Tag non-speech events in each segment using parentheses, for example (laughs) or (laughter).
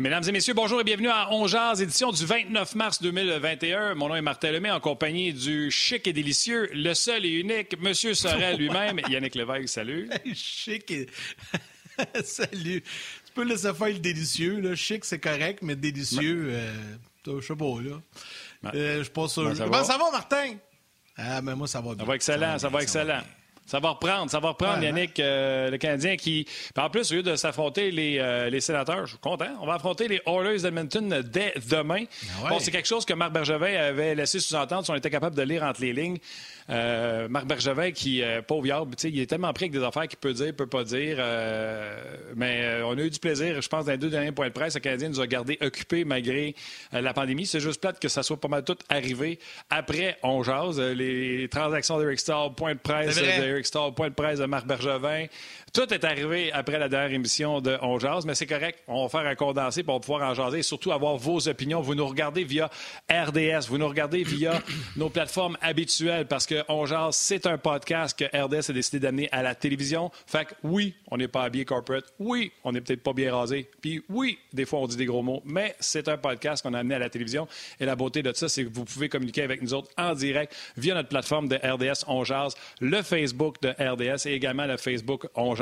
Mesdames et messieurs, bonjour et bienvenue à Ongeaz, édition du 29 mars 2021. Mon nom est Martin Lemay, en compagnie du chic et délicieux, le seul et unique, Monsieur Sorel lui-même, (laughs) Yannick Lévesque, salut. (laughs) chic et... (laughs) salut. Tu peux laisser faire le délicieux, là. Chic, c'est correct, mais délicieux, euh, je sais pas, là. Euh, je pense ben, ça, va. ça va, Martin? Ah, mais moi, ça va bien. Ça va excellent, ça va, excellent. Ça va reprendre, ça va reprendre, Yannick, euh, le Canadien qui. En plus, au lieu de s'affronter les, euh, les, sénateurs, je suis content, on va affronter les Oilers d'Edmonton dès demain. Ah bon, c'est quelque chose que Marc Bergevin avait laissé sous-entendre si on était capable de lire entre les lignes. Euh, Marc Bergevin, qui, euh, pauvre il est tellement pris avec des affaires qu'il peut dire, peut pas dire. Euh, mais on a eu du plaisir, je pense, dans les deux derniers points de presse. Le Canadien nous a gardés occupés malgré la pandémie. C'est juste plate que ça soit pas mal tout arrivé après on jase. Les transactions d'Eric Stahl, point de presse d'Eric Stahl, point de presse de Marc Bergevin. Tout est arrivé après la dernière émission de On Jase, mais c'est correct. On va faire un condensé pour pouvoir en jaser et surtout avoir vos opinions. Vous nous regardez via RDS, vous nous regardez via (clears throat) nos plateformes habituelles parce que On Jase, c'est un podcast que RDS a décidé d'amener à la télévision. Fait que oui, on n'est pas habillé corporate. Oui, on n'est peut-être pas bien rasé. Puis oui, des fois, on dit des gros mots, mais c'est un podcast qu'on a amené à la télévision. Et la beauté de ça, c'est que vous pouvez communiquer avec nous autres en direct via notre plateforme de RDS On Jase, le Facebook de RDS et également le Facebook On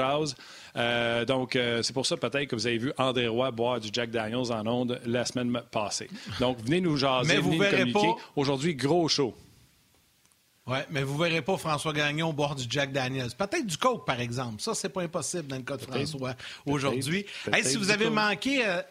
euh, donc, euh, c'est pour ça peut-être que vous avez vu André Roy boire du Jack Daniels en ondes la semaine passée. Donc, venez nous jaser, mais vous venez verrez communiquer. Pas... Aujourd'hui, gros show. Oui, mais vous ne verrez pas François Gagnon boire du Jack Daniels. Peut-être du Coke, par exemple. Ça, c'est pas impossible dans le cas de François aujourd'hui. si vous avez manqué... Euh,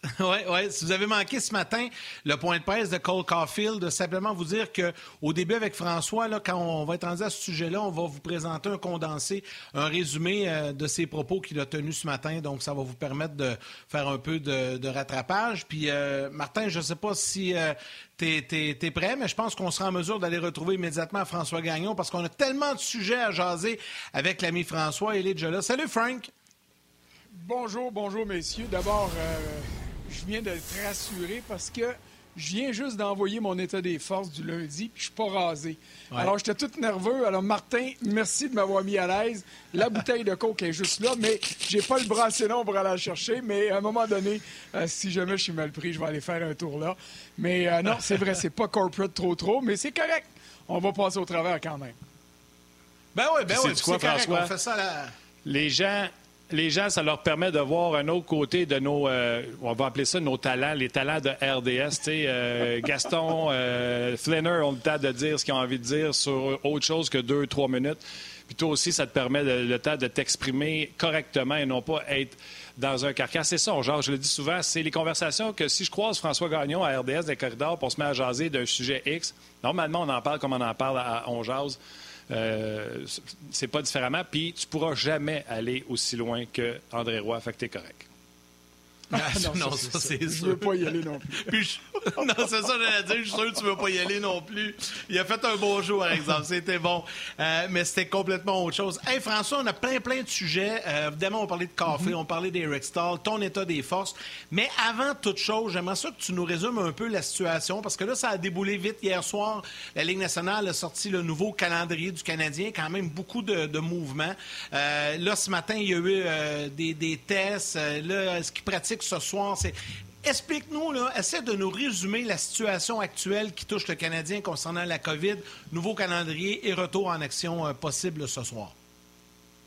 (laughs) oui, oui. Si vous avez manqué ce matin le point de presse de Cole Caulfield, simplement vous dire qu'au début avec François, là, quand on va être rendu à ce sujet-là, on va vous présenter un condensé, un résumé euh, de ses propos qu'il a tenus ce matin. Donc, ça va vous permettre de faire un peu de, rattrapage. Puis, euh, Martin, je ne sais pas si euh, tu es, prêt, mais je pense qu'on sera en mesure d'aller retrouver immédiatement François Gagnon parce qu'on a tellement de sujets à jaser avec l'ami François. Il est déjà là. Salut, Frank! Bonjour, bonjour, messieurs. D'abord, je viens de te rassurer parce que je viens juste d'envoyer mon état des forces du lundi, puis je suis pas rasé. Alors, j'étais tout nerveux. Alors, Martin, merci de m'avoir mis à l'aise. La bouteille de coke est juste là, mais j'ai pas le bras assez long pour aller la chercher. Mais à un moment donné, euh, si jamais je suis mal pris, je vais aller faire un tour là. Mais euh, non, c'est vrai, c'est pas corporate trop trop, mais c'est correct. On va passer au travers quand même. Ben oui, ben oui. C'est quoi, François? On fait ça là. Les gens les gens, ça leur permet de voir un autre côté de nos, euh, on va appeler ça nos talents, les talents de RDS. Euh, Gaston, euh, Flinner ont le temps de dire ce qu'ils ont envie de dire sur autre chose que deux, trois minutes. Puis toi aussi, ça te permet le temps de t'exprimer correctement et non pas être dans un carcan. C'est ça, genre, je le dis souvent, c'est les conversations que si je croise François Gagnon à RDS des corridors pour se mettre à jaser d'un sujet X, normalement, on en parle comme on en parle à On Jase. Euh, c'est pas différemment. Puis tu pourras jamais aller aussi loin que André Roy. Fait que t'es correct. Ah, non, ça, c'est sûr. Je veux pas y aller non plus. (laughs) non, c'est ça, j'allais dire. Je suis sûr que tu veux pas y aller non plus. Il a fait un beau jour, par exemple. C'était bon. Euh, mais c'était complètement autre chose. Hey, François, on a plein, plein de sujets. Euh, évidemment, on parlait de café, mm-hmm. on parlait d'Eric Stahl, ton état des forces. Mais avant toute chose, j'aimerais ça que tu nous résumes un peu la situation, parce que là, ça a déboulé vite. Hier soir, la Ligue nationale a sorti le nouveau calendrier du Canadien. Quand même beaucoup de, mouvements. Euh, là, ce matin, il y a eu des, des, tests. là, ce qui pratique ce soir. Explique-nous, essaie de nous résumer la situation actuelle qui touche le Canadien concernant la COVID, nouveau calendrier et retour en action euh, possible ce soir.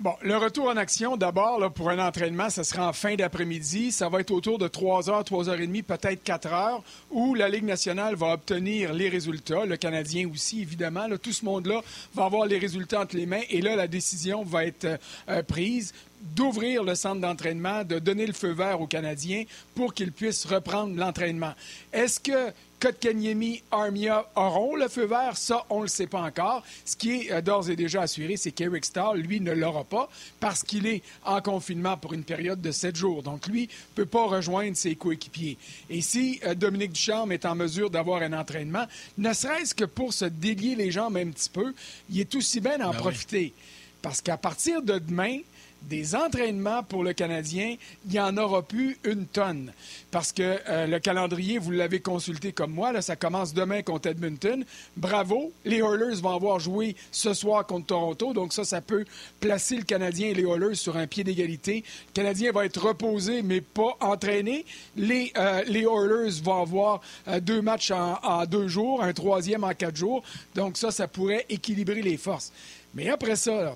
Bon, le retour en action, d'abord, pour un entraînement, ce sera en fin d'après-midi. Ça va être autour de 3 heures, 3 heures et demie, peut-être 4 heures, où la Ligue nationale va obtenir les résultats. Le Canadien aussi, évidemment. tout ce monde-là va avoir les résultats entre les mains. Et là, la décision va être euh, prise d'ouvrir le centre d'entraînement, de donner le feu vert aux Canadiens pour qu'ils puissent reprendre l'entraînement. Est-ce que Kotkaniemi, Armia auront le feu vert? Ça, on ne le sait pas encore. Ce qui est euh, d'ores et déjà assuré, c'est qu'Eric Stahl, lui, ne l'aura pas parce qu'il est en confinement pour une période de sept jours. Donc, lui, ne peut pas rejoindre ses coéquipiers. Et si euh, Dominique Ducharme est en mesure d'avoir un entraînement, ne serait-ce que pour se délier les jambes un petit peu, il est aussi bien d'en ben profiter. Parce qu'à partir de demain, des entraînements pour le Canadien, il n'y en aura plus une tonne. Parce que euh, le calendrier, vous l'avez consulté comme moi, là, ça commence demain contre Edmonton. Bravo, les Oilers vont avoir joué ce soir contre Toronto, donc ça, ça peut placer le Canadien et les Oilers sur un pied d'égalité. Le Canadien va être reposé, mais pas entraîné. Les, euh, Oilers vont avoir euh, deux matchs en, en deux jours, un troisième en quatre jours. Donc ça, ça pourrait équilibrer les forces. Mais après ça,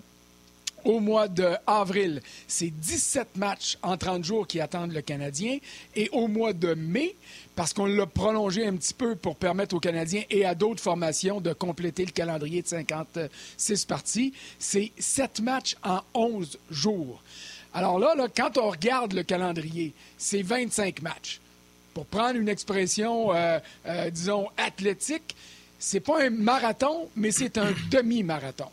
au mois d'avril, c'est 17 matchs en 30 jours qui attendent le Canadien. Et au mois de mai, parce qu'on l'a prolongé un petit peu pour permettre aux Canadiens et à d'autres formations de compléter le calendrier de 56 parties, c'est 7 matchs en 11 jours. Alors là, quand on regarde le calendrier, c'est 25 matchs. Pour prendre une expression, euh, euh, disons, athlétique, c'est pas un marathon, mais c'est un (clears throat) demi-marathon.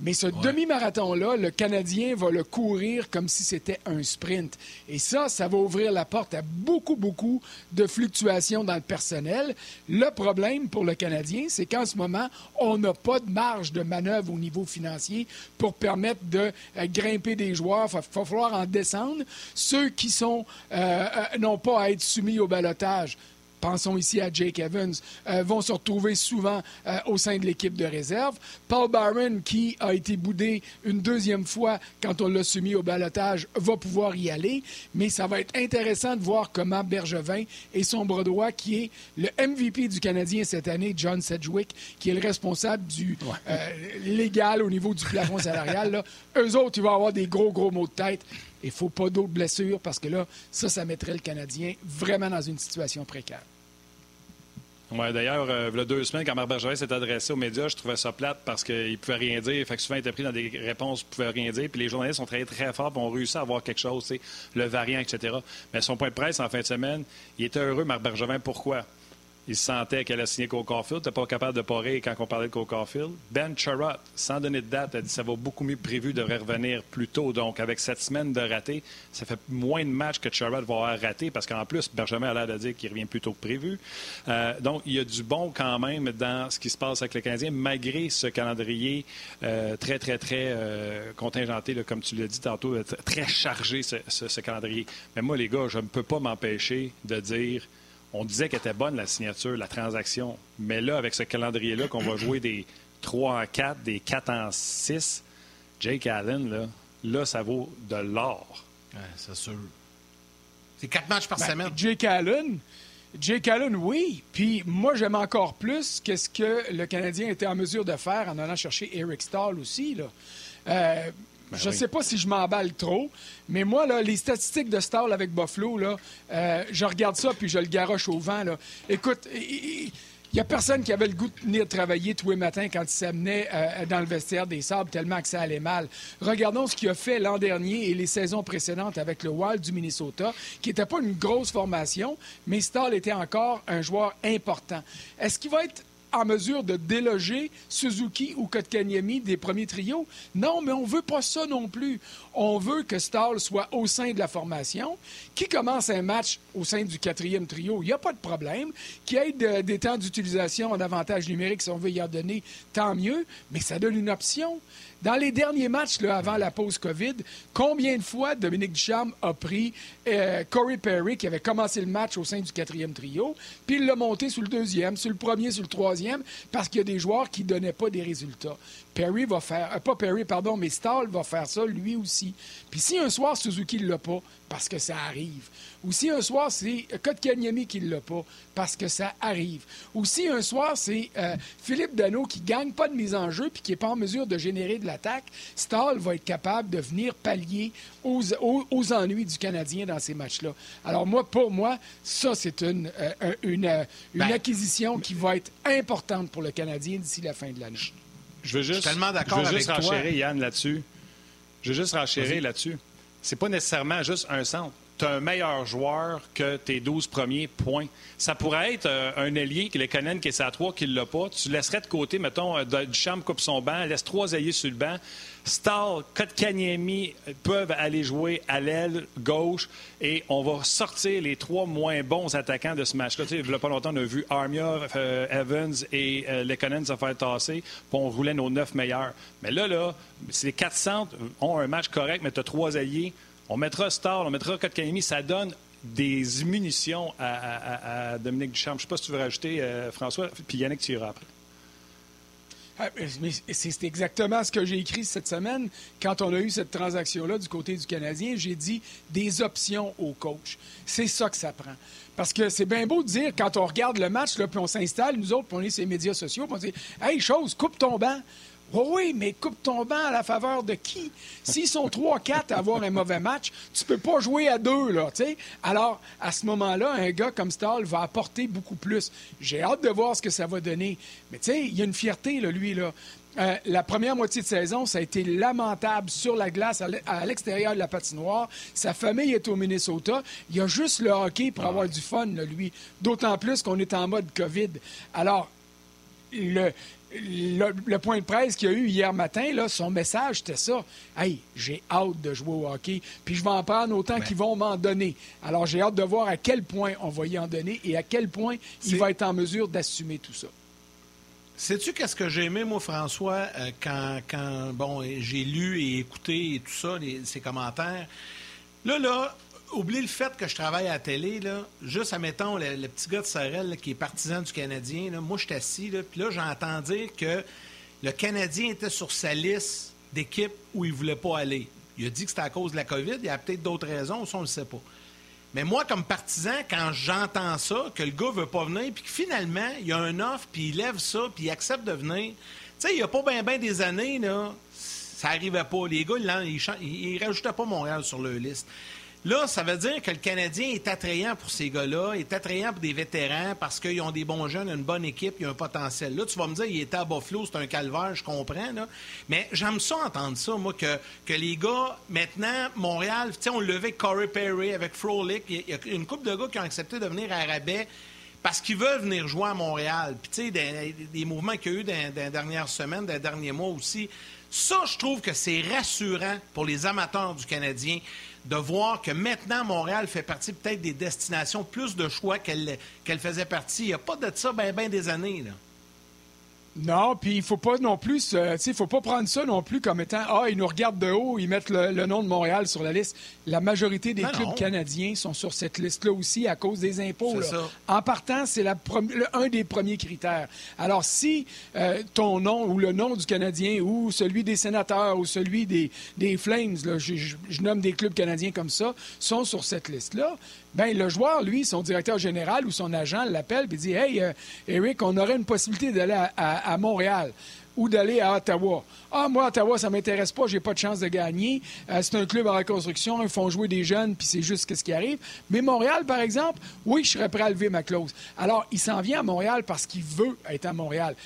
Mais ce demi-marathon-là, le Canadien va le courir comme si c'était un sprint. Et ça, ça va ouvrir la porte à beaucoup, beaucoup de fluctuations dans le personnel. Le problème pour le Canadien, c'est qu'en ce moment, on n'a pas de marge de manœuvre au niveau financier pour permettre de euh, grimper des joueurs. Il va, falloir en descendre. Ceux qui sont euh, euh, n'ont pas à être soumis au balotage pensons ici à Jake Evans, euh, vont se retrouver souvent euh, au sein de l'équipe de réserve. Paul Byron, qui a été boudé une deuxième fois quand on l'a soumis au balotage, va pouvoir y aller. Mais ça va être intéressant de voir comment Bergevin et son bras droit, qui est le MVP du Canadien cette année, John Sedgwick, qui est le responsable du euh, légal au niveau du plafond salarial, là, (laughs) eux autres, ils vont avoir des gros, gros mots de tête. Il ne faut pas d'autres blessures parce que là, ça, ça mettrait le Canadien vraiment dans une situation précaire. Oui, d'ailleurs, euh, il y a deux semaines, quand Marc s'est adressé aux médias, je trouvais ça plate parce qu'il ne pouvait rien dire. Fait que souvent, il était pris dans des réponses il ne pouvait rien dire. Puis les journalistes ont travaillé très fort et ont réussi à avoir quelque chose, le variant, etc. Mais son point de presse en fin de semaine, il était heureux, Marc Bergevin. Pourquoi? Il sentait qu'elle a signé Cole Caulfield. n'était pas capable de parer quand on parlait de Cole Caulfield. Ben Charrot, sans donner de date, a dit que ça va beaucoup mieux prévu, devrait revenir plus tôt. Donc, avec cette semaine de raté, ça fait moins de matchs que Charrot va avoir raté parce qu'en plus, Benjamin a l'air de dire qu'il revient plus tôt que prévu. Euh, donc, il y a du bon quand même dans ce qui se passe avec le Canadien, malgré ce calendrier euh, très, très, très euh, contingenté, comme tu l'as dit tantôt, très chargé, ce calendrier. Mais moi, les gars, je ne peux pas m'empêcher de dire on disait qu'elle était bonne, la signature, la transaction. Mais là, avec ce calendrier-là, qu'on va jouer des 3 en 4, des 4 en 6, Jake Allen, là, là ça vaut de l'or. Ouais, c'est sûr. C'est 4 matchs par ben, semaine. Jake Allen, Jake Allen, oui. Puis moi, j'aime encore plus qu'est-ce que le Canadien était en mesure de faire en allant chercher Eric Stahl aussi. Là. Euh, ben je ne sais pas si je m'emballe trop, mais moi, là, les statistiques de Stahl avec Buffalo, là, euh, je regarde ça puis je le garoche au vent. Là. Écoute, il n'y a personne qui avait le goût de venir travailler tous les matins quand il s'amenait euh, dans le vestiaire des Sables tellement que ça allait mal. Regardons ce qu'il a fait l'an dernier et les saisons précédentes avec le Wild du Minnesota, qui n'était pas une grosse formation, mais Stahl était encore un joueur important. Est-ce qu'il va être en mesure de déloger Suzuki ou Kotkaniemi des premiers trios. Non, mais on veut pas ça non plus. On veut que Stahl soit au sein de la formation, qui commence un match au sein du quatrième trio, il n'y a pas de problème. Qui ait des temps d'utilisation en avantage numérique, si on veut y en donner, tant mieux, mais ça donne une option. Dans les derniers matchs avant la pause COVID, combien de fois Dominique Ducharme a pris euh, Corey Perry, qui avait commencé le match au sein du quatrième trio, puis il l'a monté sur le deuxième, sur le premier, sur le troisième, parce qu'il y a des joueurs qui ne donnaient pas des résultats. Perry va faire, euh, pas Perry, pardon, mais Stahl va faire ça lui aussi. Puis si un soir Suzuki ne l'a pas, parce que ça arrive. Ou si un soir c'est Kotkaniemi qui ne l'a pas, parce que ça arrive. Ou si un soir c'est euh, Philippe Dano qui ne gagne pas de mise en jeu puis qui n'est pas en mesure de générer de l'attaque, Stahl va être capable de venir pallier aux, ennuis du Canadien ces matchs-là. Alors moi, pour moi, ça c'est une, euh, une, une ben, acquisition qui va être importante pour le Canadien d'ici la fin de l'année. Je veux juste, tellement d'accord je veux juste Yann, là-dessus. Je veux juste renchérir là-dessus. C'est pas nécessairement juste un centre. tu as un meilleur joueur que tes 12 premiers points. Ça pourrait être euh, un ailier, qui les connaît, qui est à 3, qui ne l'a pas. Tu laisserais de côté, mettons, euh, Duchamp coupe son banc, laisse trois ailiers sur le banc. Stahl, Kotkaniemi peuvent aller jouer à l'aile gauche et on va sortir les trois moins bons attaquants de ce match-là. Il n'y a pas longtemps, on a vu Armia, euh, Evans et euh, Lekonen se faire tasser, puis on roulait nos neuf meilleurs. Mais là, là, ces quatre centres ont un match correct, mais tu as trois alliés. On mettra Stahl, on mettra Kotkaniemi, ça donne des munitions à, Dominique Duchamp. Je ne sais pas si tu veux rajouter, euh, François, puis Yannick, tu iras après. Ah, c'est exactement ce que j'ai écrit cette semaine. Quand on a eu cette transaction-là du côté du Canadien, j'ai dit des options au coach. C'est ça que ça prend. Parce que c'est bien beau de dire, quand on regarde le match, là, puis on s'installe, nous autres, on est sur les médias sociaux, puis on dit Hey, chose, coupe ton banc. Oh oui, mais coupe ton banc à la faveur de qui? S'ils sont 3-4 à avoir un mauvais match, tu peux pas jouer à deux, là, tu sais. Alors, à ce moment-là, un gars comme Stahl va apporter beaucoup plus. J'ai hâte de voir ce que ça va donner. Mais tu sais, il y a une fierté, là, lui, là. Euh, la première moitié de saison, ça a été lamentable sur la glace, à l'extérieur de la patinoire. Sa famille est au Minnesota. Il y a juste le hockey pour avoir du fun, là, lui. D'autant plus qu'on est en mode COVID. Alors, le, le, point de presse qu'il y a eu hier matin, là, son message, c'était ça. Hey, j'ai hâte de jouer au hockey, puis je vais en prendre autant qu'ils vont m'en donner. Alors, j'ai hâte de voir à quel point on va y en donner et à quel point il va être en mesure d'assumer tout ça. Sais-tu qu'est-ce que j'ai aimé, moi, François, euh, quand, quand bon, j'ai lu et écouté et tout ça, ces commentaires? Là, là, oublie le fait que je travaille à la télé, là, juste, admettons, le, le petit gars de Sorel qui est partisan du Canadien, là, moi, je suis assis, puis là, j'entends dire que le Canadien était sur sa liste d'équipes où il ne voulait pas aller. Il a dit que c'était à cause de la COVID. Il y a peut-être d'autres raisons, ça, on ne le sait pas. Mais moi, comme partisan, quand j'entends ça, que le gars veut pas venir, puis que finalement, il y a un offre, puis il lève ça, puis il accepte de venir. Tu sais, il n'y a pas bien ben des années, là, ça n'arrivait pas. Les gars, ils ne rajoutaient pas Montréal sur leur liste. Là, ça veut dire que le Canadien est attrayant pour ces gars-là, est attrayant pour des vétérans parce qu'ils ont des bons jeunes, une bonne équipe, il y a un potentiel. Là, tu vas me dire, il était à Buffalo, c'est un calvaire, je comprends. Là. Mais j'aime ça entendre ça, moi, que, que les gars, maintenant, Montréal, tu sais, on le levait Corey Perry, avec Frolic, il y a une couple de gars qui ont accepté de venir à Rabais parce qu'ils veulent venir jouer à Montréal. Puis, tu sais, des, mouvements qu'il y a eu dans, les dernières semaines, dans les derniers mois aussi. Ça, je trouve que c'est rassurant pour les amateurs du Canadien de voir que maintenant, Montréal fait partie peut-être des destinations plus de choix qu'elle faisait partie. Il n'y a pas de ça bien ben des années. Là. Non, puis il faut pas non plus, il faut pas prendre ça non plus comme étant ah ils nous regardent de haut, ils mettent le, nom de Montréal sur la liste. La majorité des clubs canadiens sont sur cette liste-là aussi à cause des impôts. En partant, c'est un des premiers critères. Alors si euh, ton nom ou le nom du Canadien ou celui des sénateurs ou celui des, des Flames, là, je, je nomme des clubs canadiens comme ça, sont sur cette liste-là, ben le joueur, lui, son directeur général ou son agent l'appelle et dit Hey, euh, Eric, on aurait une possibilité d'aller à, Montréal ou d'aller à Ottawa. Ah, moi, Ottawa, ça m'intéresse pas, j'ai pas de chance de gagner. Euh, c'est un club en reconstruction, ils font jouer des jeunes, puis c'est juste ce qui arrive. Mais Montréal, par exemple, oui, je serais prêt à lever ma clause. Alors, il s'en vient à Montréal parce qu'il veut être à Montréal.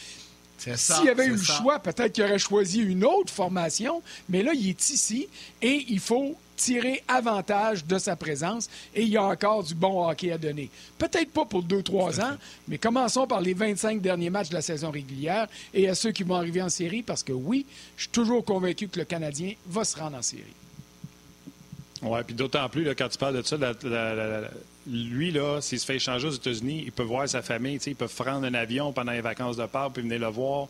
S'il avait eu le choix, peut-être qu'il aurait choisi une autre formation, mais là, il est ici et il faut tirer avantage de sa présence et il y a encore du bon hockey à donner. Peut-être pas pour deux, trois ans, mais commençons par les 25 derniers matchs de la saison régulière et à ceux qui vont arriver en série parce que oui, je suis toujours convaincu que le Canadien va se rendre en série. Oui, puis d'autant plus, là, quand tu parles de ça, lui, là, s'il se fait échanger aux États-Unis, il peut voir sa famille, il peut prendre un avion pendant les vacances de Pâques puis venir le voir.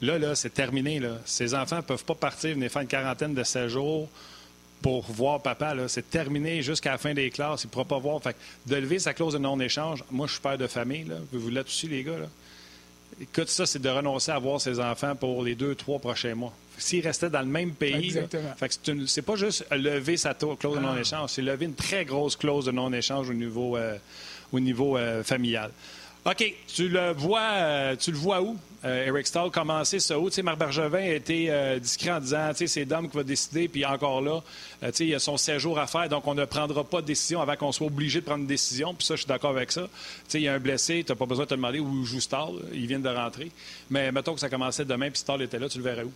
Là, là, c'est terminé. Là. Ses enfants ne peuvent pas partir, venir faire une quarantaine de séjours pour voir papa. C'est terminé jusqu'à la fin des classes. Il ne pourra pas voir. Fait de lever sa clause de non-échange, moi, je suis père de famille. Là. Vous l'êtes aussi, les gars. Là? Écoute, ça, c'est de renoncer à voir ses enfants pour les deux, trois prochains mois. S'il restait dans le même pays, c'est pas juste lever sa clause de non-échange, c'est lever une très grosse clause de non-échange au niveau, euh, au niveau euh, familial. OK, tu le vois, euh, tu le vois où, euh, Eric Stahl, commencer ça où? Tu sais, Marc Bergevin a été euh, discret en disant, tu sais, c'est Dom qui va décider, puis encore là, tu sais, il y a son séjour à faire, donc on ne prendra pas de décision avant qu'on soit obligé de prendre une décision, puis ça, je suis d'accord avec ça. Tu sais, il y a un blessé, tu n'as pas besoin de te demander où joue Stahl, il vient de rentrer. Mais mettons que ça commençait demain, puis Stahl était là, tu le verrais où?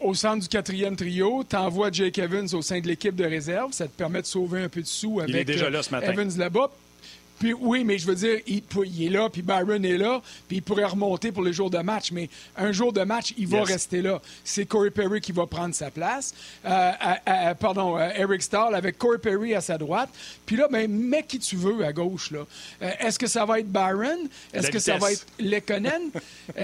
au centre du quatrième trio, tu envoies Jake Evans au sein de l'équipe de réserve. Ça te permet de sauver un peu de sous avec déjà là ce matin. Evans là-bas. Puis oui, mais je veux dire, il, est là, puis Byron est là, puis il pourrait remonter pour les jours de match. Mais un jour de match, il va rester là. C'est Corey Perry qui va prendre sa place. Euh, pardon, euh, Eric Stahl avec Corey Perry à sa droite. Puis là, ben, mets qui tu veux à gauche. là. Euh, est-ce que ça va être Byron? Est-ce que ça va être Lekonen? (laughs) tu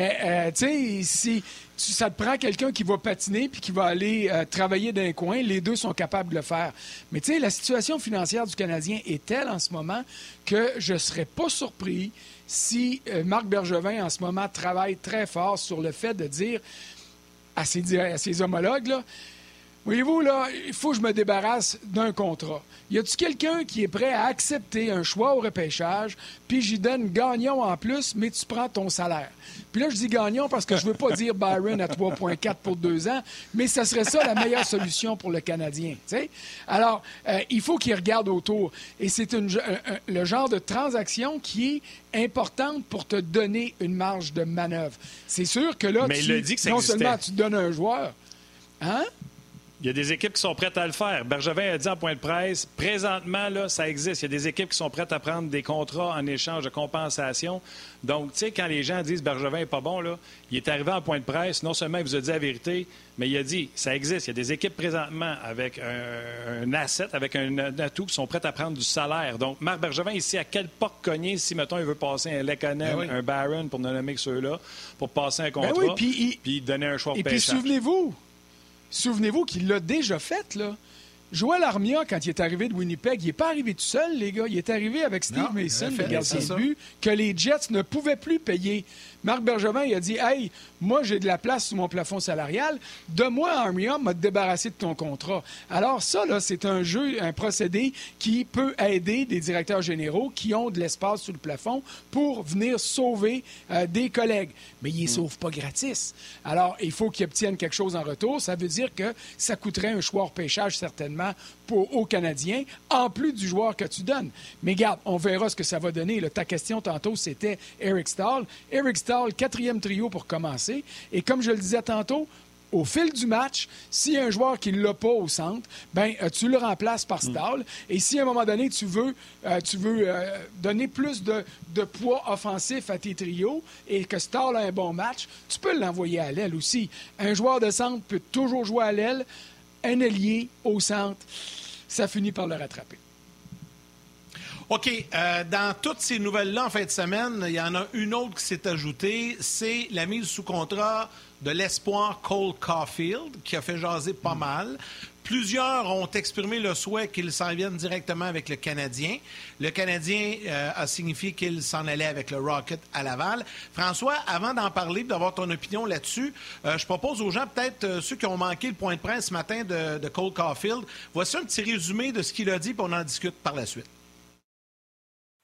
sais, si ça te prend quelqu'un qui va patiner puis qui va aller euh, travailler d'un coin. Les deux sont capables de le faire. Mais tu sais, la situation financière du Canadien est telle en ce moment que je ne serais pas surpris si euh, Marc Bergevin, en ce moment, travaille très fort sur le fait de dire à ses, à ses homologues, là, Voyez-vous, là, il faut que je me débarrasse d'un contrat. Y a-t-il quelqu'un qui est prêt à accepter un choix au repêchage, puis j'y donne gagnant en plus, mais tu prends ton salaire? Puis là, je dis gagnant parce que je veux pas (laughs) dire Byron à 3,4 pour deux ans, mais ça serait ça la meilleure solution pour le Canadien. sais? Alors, euh, il faut qu'il regarde autour. Et c'est le genre de transaction qui est importante pour te donner une marge de manœuvre. C'est sûr que là, non seulement tu donnes un joueur, hein? Il y a des équipes qui sont prêtes à le faire. Bergevin a dit en point de presse, présentement, là, ça existe. Il y a des équipes qui sont prêtes à prendre des contrats en échange de compensation. Donc, tu sais, quand les gens disent Bergevin n'est pas bon, là, il est arrivé en point de presse. Non seulement il vous a dit la vérité, mais il a dit ça existe. Il y a des équipes présentement avec un, asset, avec un, atout qui sont prêtes à prendre du salaire. Donc, Marc Bergevin, ici, à quelle porte cogner si, mettons, il veut passer un Lekonen, ben un Baron, pour ne nommer que ceux-là, pour passer un ben contrat, puis, donner un choix Et puis, souvenez-vous, Souvenez-vous qu'il l'a déjà fait, là. Joël Armia, quand il est arrivé de Winnipeg, il n'est pas arrivé tout seul, les gars. Il est arrivé avec Steve Mason, le gardien de but, que les Jets ne pouvaient plus payer. Marc Bergevin, il a dit Hey, moi, j'ai de la place sous mon plafond salarial. Donne-moi Armia, m'a débarrassé de ton contrat. Alors, ça, là, c'est un jeu, un procédé qui peut aider des directeurs généraux qui ont de l'espace sous le plafond pour venir sauver euh, des collègues. Mais ils ne mm. sauvent pas gratis. Alors, il faut qu'ils obtiennent quelque chose en retour. Ça veut dire que ça coûterait un choix pêchage, certainement, pour, aux Canadiens, en plus du joueur que tu donnes. Mais garde, on verra ce que ça va donner. Ta question tantôt, c'était Eric Stahl. Eric Stahl, quatrième trio pour commencer. Et comme je le disais tantôt, au fil du match, s'il y a un joueur qui ne l'a pas au centre, ben euh, tu le remplaces par Stahl. Et si à un moment donné, tu veux, euh, tu veux euh, donner plus de, de, poids offensif à tes trios et que Stahl a un bon match, tu peux l'envoyer à l'aile aussi. Un joueur de centre peut toujours jouer à l'aile un allié au centre, ça finit par le rattraper. OK. Euh, dans toutes ces nouvelles-là, en fin de semaine, il y en a une autre qui s'est ajoutée. C'est la mise sous contrat de l'espoir Cole Caulfield, qui a fait jaser pas mal. Plusieurs ont exprimé le souhait qu'il s'en vienne directement avec le Canadien. Le Canadien euh, a signifié qu'il s'en allait avec le Rocket à Laval. François, avant d'en parler, d'avoir ton opinion là-dessus, euh, je propose aux gens, peut-être ceux qui ont manqué le point de presse ce matin de, de Cole Caulfield, voici un petit résumé de ce qu'il a dit, puis on en discute par la suite.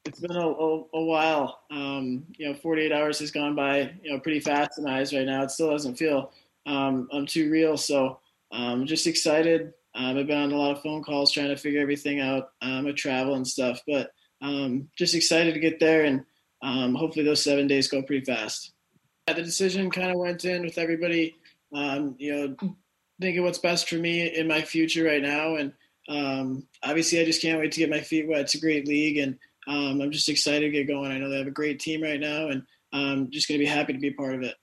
It's been a, a, a while. Um, you know, 48 hours has gone by, you know, pretty fast in eyes right now. It still doesn't feel um, I'm too real. So I'm um, just excited. Um, I've been on a lot of phone calls trying to figure everything out um, travel and stuff, but um, just excited to get there and um, hopefully those seven days go pretty fast. Yeah, the decision kind of went in with everybody, um, you know, thinking what's best for me in my future right now. And um, obviously, I just can't wait to get my feet wet. It's a great league, and um, I'm just excited to get going. I know they have a great team right now, and I'm just going to be happy to be a part of it.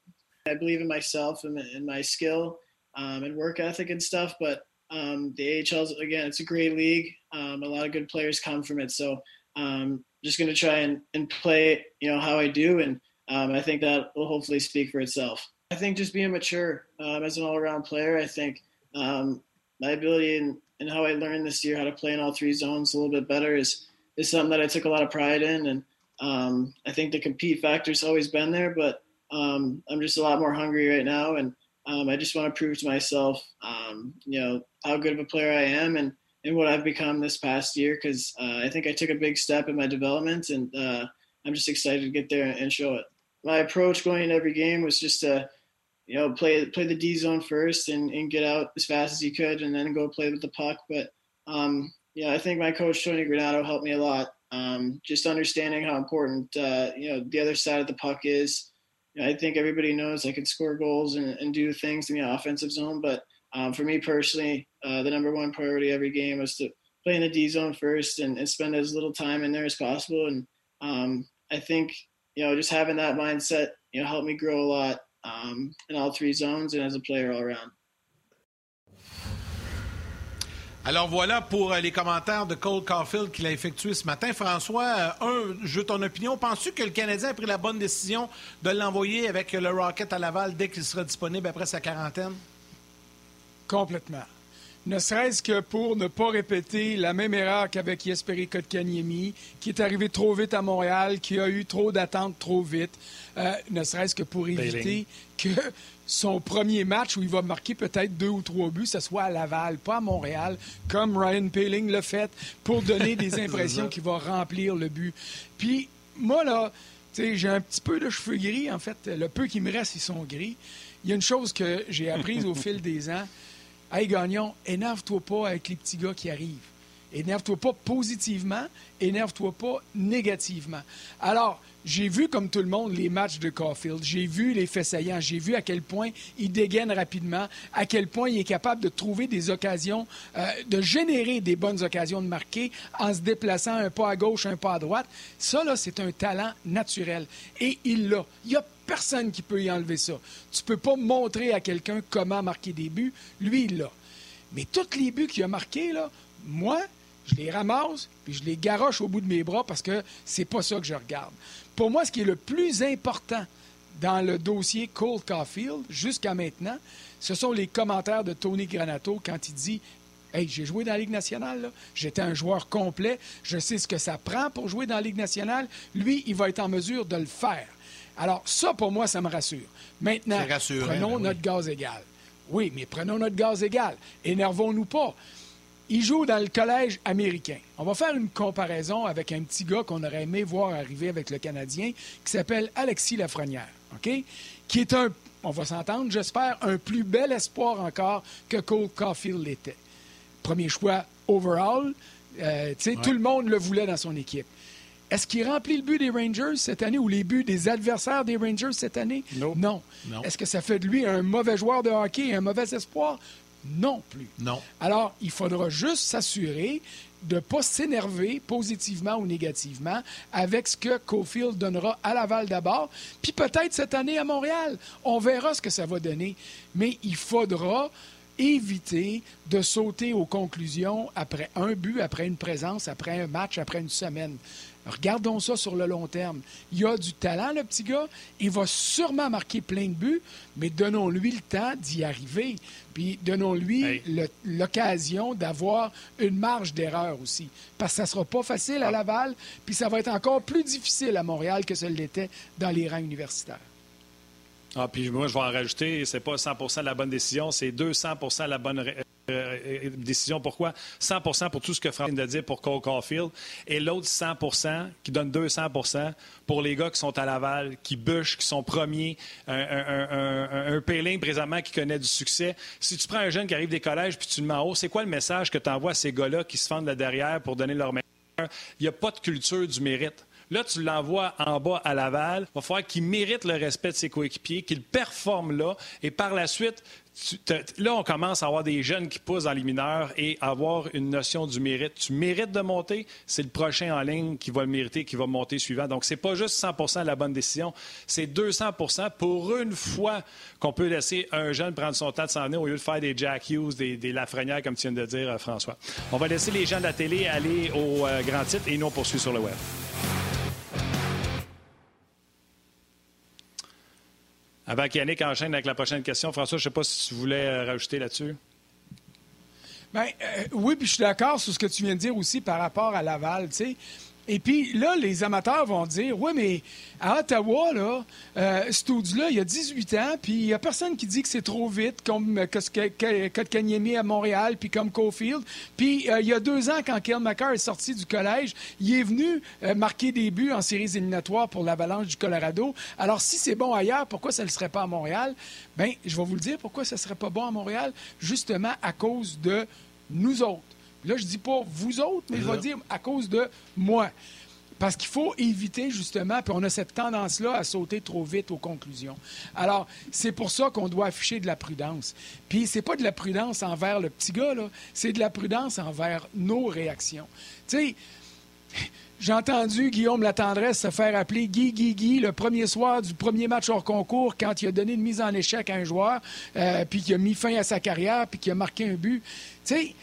I believe in myself and, and my skill um, and work ethic and stuff. But um, the AHL, again, it's a great league. Um, a lot of good players come from it. So um, just going to try and, and play, you know, how I do. And um, I think that will hopefully speak for itself. I think just being mature um, as an all around player, I think um, my ability and, and how I learned this year how to play in all three zones a little bit better is, is something that I took a lot of pride in. And I think the compete factor's always been there, but I'm just a lot more hungry right now. And um, I just want to prove to myself, um, you know, how good of a player I am and, and what I've become this past year because uh, I think I took a big step in my development and uh, I'm just excited to get there and show it. My approach going into every game was just to, you know, play play the D zone first and, and get out as fast as you could and then go play with the puck. But um, yeah, I think my coach Tony Granado helped me a lot. Um, just understanding how important uh, you know the other side of the puck is you know, I think everybody knows I can score goals and, and do things in the offensive zone. But um, for me personally, uh, the number one priority every game was to play in the D zone first and, and spend as little time in there as possible. And um, I think you know just having that mindset, you know, helped me grow a lot um, in all three zones and as a player all around. Alors voilà pour euh, les commentaires de Cole Caulfield qu'il a effectué ce matin. François, euh, un, je ton opinion. Penses-tu que le Canadien a pris la bonne décision de l'envoyer avec le Rocket à Laval dès qu'il sera disponible après sa quarantaine? Complètement. Ne serait-ce que pour ne pas répéter la même erreur qu'avec Jesperi Kotkaniemi, qui est arrivé trop vite à Montréal, qui a eu trop d'attentes trop vite. Euh, ne serait-ce que pour éviter que son premier match où il va marquer peut-être deux ou trois buts, ce soit à Laval, pas à Montréal, comme Ryan Paling l'a fait, pour donner (laughs) des impressions qu'il va remplir le but. Puis, moi, là, j'ai un petit peu de cheveux gris, en fait. Le peu qui me reste, ils sont gris. Il y a une chose que j'ai apprise au (laughs) fil des ans. Hey, Gagnon, énerve-toi pas avec les petits gars qui arrivent. Énerve-toi pas positivement, énerve-toi pas négativement. Alors, j'ai vu, comme tout le monde, les matchs de Caulfield. J'ai vu les faits saillants. J'ai vu à quel point il dégaine rapidement, à quel point il est capable de trouver des occasions, euh, de générer des bonnes occasions de marquer en se déplaçant un pas à gauche, un pas à droite. Ça, là, c'est un talent naturel. Et il l'a. Il y a personne qui peut y enlever ça. Tu peux pas montrer à quelqu'un comment marquer des buts. Lui, il l'a. Mais tous les buts qu'il a marqués, là, moi, je les ramasse, puis je les garoche au bout de mes bras parce que c'est pas ça que je regarde. Pour moi, ce qui est le plus important dans le dossier Cole Caulfield jusqu'à maintenant, ce sont les commentaires de Tony Granato quand il dit Hey, j'ai joué dans la Ligue nationale, j'étais un joueur complet, je sais ce que ça prend pour jouer dans la Ligue nationale. Lui, il va être en mesure de le faire. Alors, ça, pour moi, ça me rassure. Maintenant, prenons notre gaz égal. Oui, mais prenons notre gaz égal. Énervons-nous pas. Il joue dans le collège américain. On va faire une comparaison avec un petit gars qu'on aurait aimé voir arriver avec le Canadien qui s'appelle Alexis Lafrenière, OK? Qui est un, on va s'entendre, j'espère, un plus bel espoir encore que Cole Caulfield l'était. Premier choix overall. Euh, Tout le monde le voulait dans son équipe. Est-ce qu'il remplit le but des Rangers cette année ou les buts des adversaires des Rangers cette année? Non. non. Est-ce que ça fait de lui un mauvais joueur de hockey et un mauvais espoir? Non plus. Non. Alors, il faudra juste s'assurer de ne pas s'énerver positivement ou négativement avec ce que Cofield donnera à Laval d'abord, puis peut-être cette année à Montréal. On verra ce que ça va donner. Mais il faudra éviter de sauter aux conclusions après un but, après une présence, après un match, après une semaine. Regardons ça sur le long terme. Il a du talent, le petit gars. Il va sûrement marquer plein de buts, mais donnons-lui le temps d'y arriver. Puis donnons-lui l'occasion d'avoir une marge d'erreur aussi. Parce que ça ne sera pas facile à ah. Laval, puis ça va être encore plus difficile à Montréal que ce l'était dans les rangs universitaires. Ah, puis moi, je vais en rajouter, c'est pas 100 de la bonne décision, c'est 200% la bonne euh, décision. Pourquoi? 100% pour tout ce que Franck vient de dire pour Cole Caulfield et l'autre 100% qui donne 200% pour les gars qui sont à Laval, qui bûchent, qui sont premiers, un, un, un, présentement qui connaît du succès. Si tu prends un jeune qui arrive des collèges puis tu le mets en haut, c'est quoi le message que tu envoies à ces gars-là qui se fendent là derrière pour donner leur meilleur? Il n'y a pas de culture du mérite. Là, tu l'envoies en bas à Laval. Il va falloir qu'il mérite le respect de ses coéquipiers, qu'il performe là. Et par la suite, là, on commence à avoir des jeunes qui poussent dans les mineurs et avoir une notion du mérite. Tu mérites de monter, c'est le prochain en ligne qui va le mériter, qui va monter suivant. Donc, c'est pas juste 100% la bonne décision, c'est 200% pour une fois qu'on peut laisser un jeune prendre son temps de s'en venir au lieu de faire des Jack Hughes, des, des comme tu viens de dire, euh, François. On va laisser les gens de la télé aller au euh, grand titre et nous, on poursuit sur le web. Avant qu'Yannick enchaîne avec la prochaine question, François, je ne sais pas si tu voulais euh, rajouter là-dessus. Bien, euh, oui, puis je suis d'accord sur ce que tu viens de dire aussi par rapport à Laval. Tu sais, et puis là, les amateurs vont dire Oui, mais à Ottawa, là, euh, ce là il y a 18 ans, puis il n'y a personne qui dit que c'est trop vite, comme Kotkaniemi à Montréal, puis comme Cofield. Puis euh, il y a deux ans, quand Kel McCarr est sorti du collège, il est venu euh, marquer des buts en séries éliminatoires pour l'Avalanche du Colorado. Alors, si c'est bon ailleurs, pourquoi ça ne le serait pas à Montréal? Bien, je vais vous le dire, pourquoi ça ne serait pas bon à Montréal? Justement à cause de nous autres. Là, je dis pas vous autres, mais je vais dire à cause de moi. Parce qu'il faut éviter, justement, puis on a cette tendance-là à sauter trop vite aux conclusions. Alors, c'est pour ça qu'on doit afficher de la prudence. Puis, c'est pas de la prudence envers le petit gars, là, c'est de la prudence envers nos réactions. Tu sais, j'ai entendu Guillaume Latendresse se faire appeler Guy Guy Guy le premier soir du premier match hors concours quand il a donné une mise en échec à un joueur, euh, puis qu'il a mis fin à sa carrière, puis qu'il a marqué un but. Tu sais,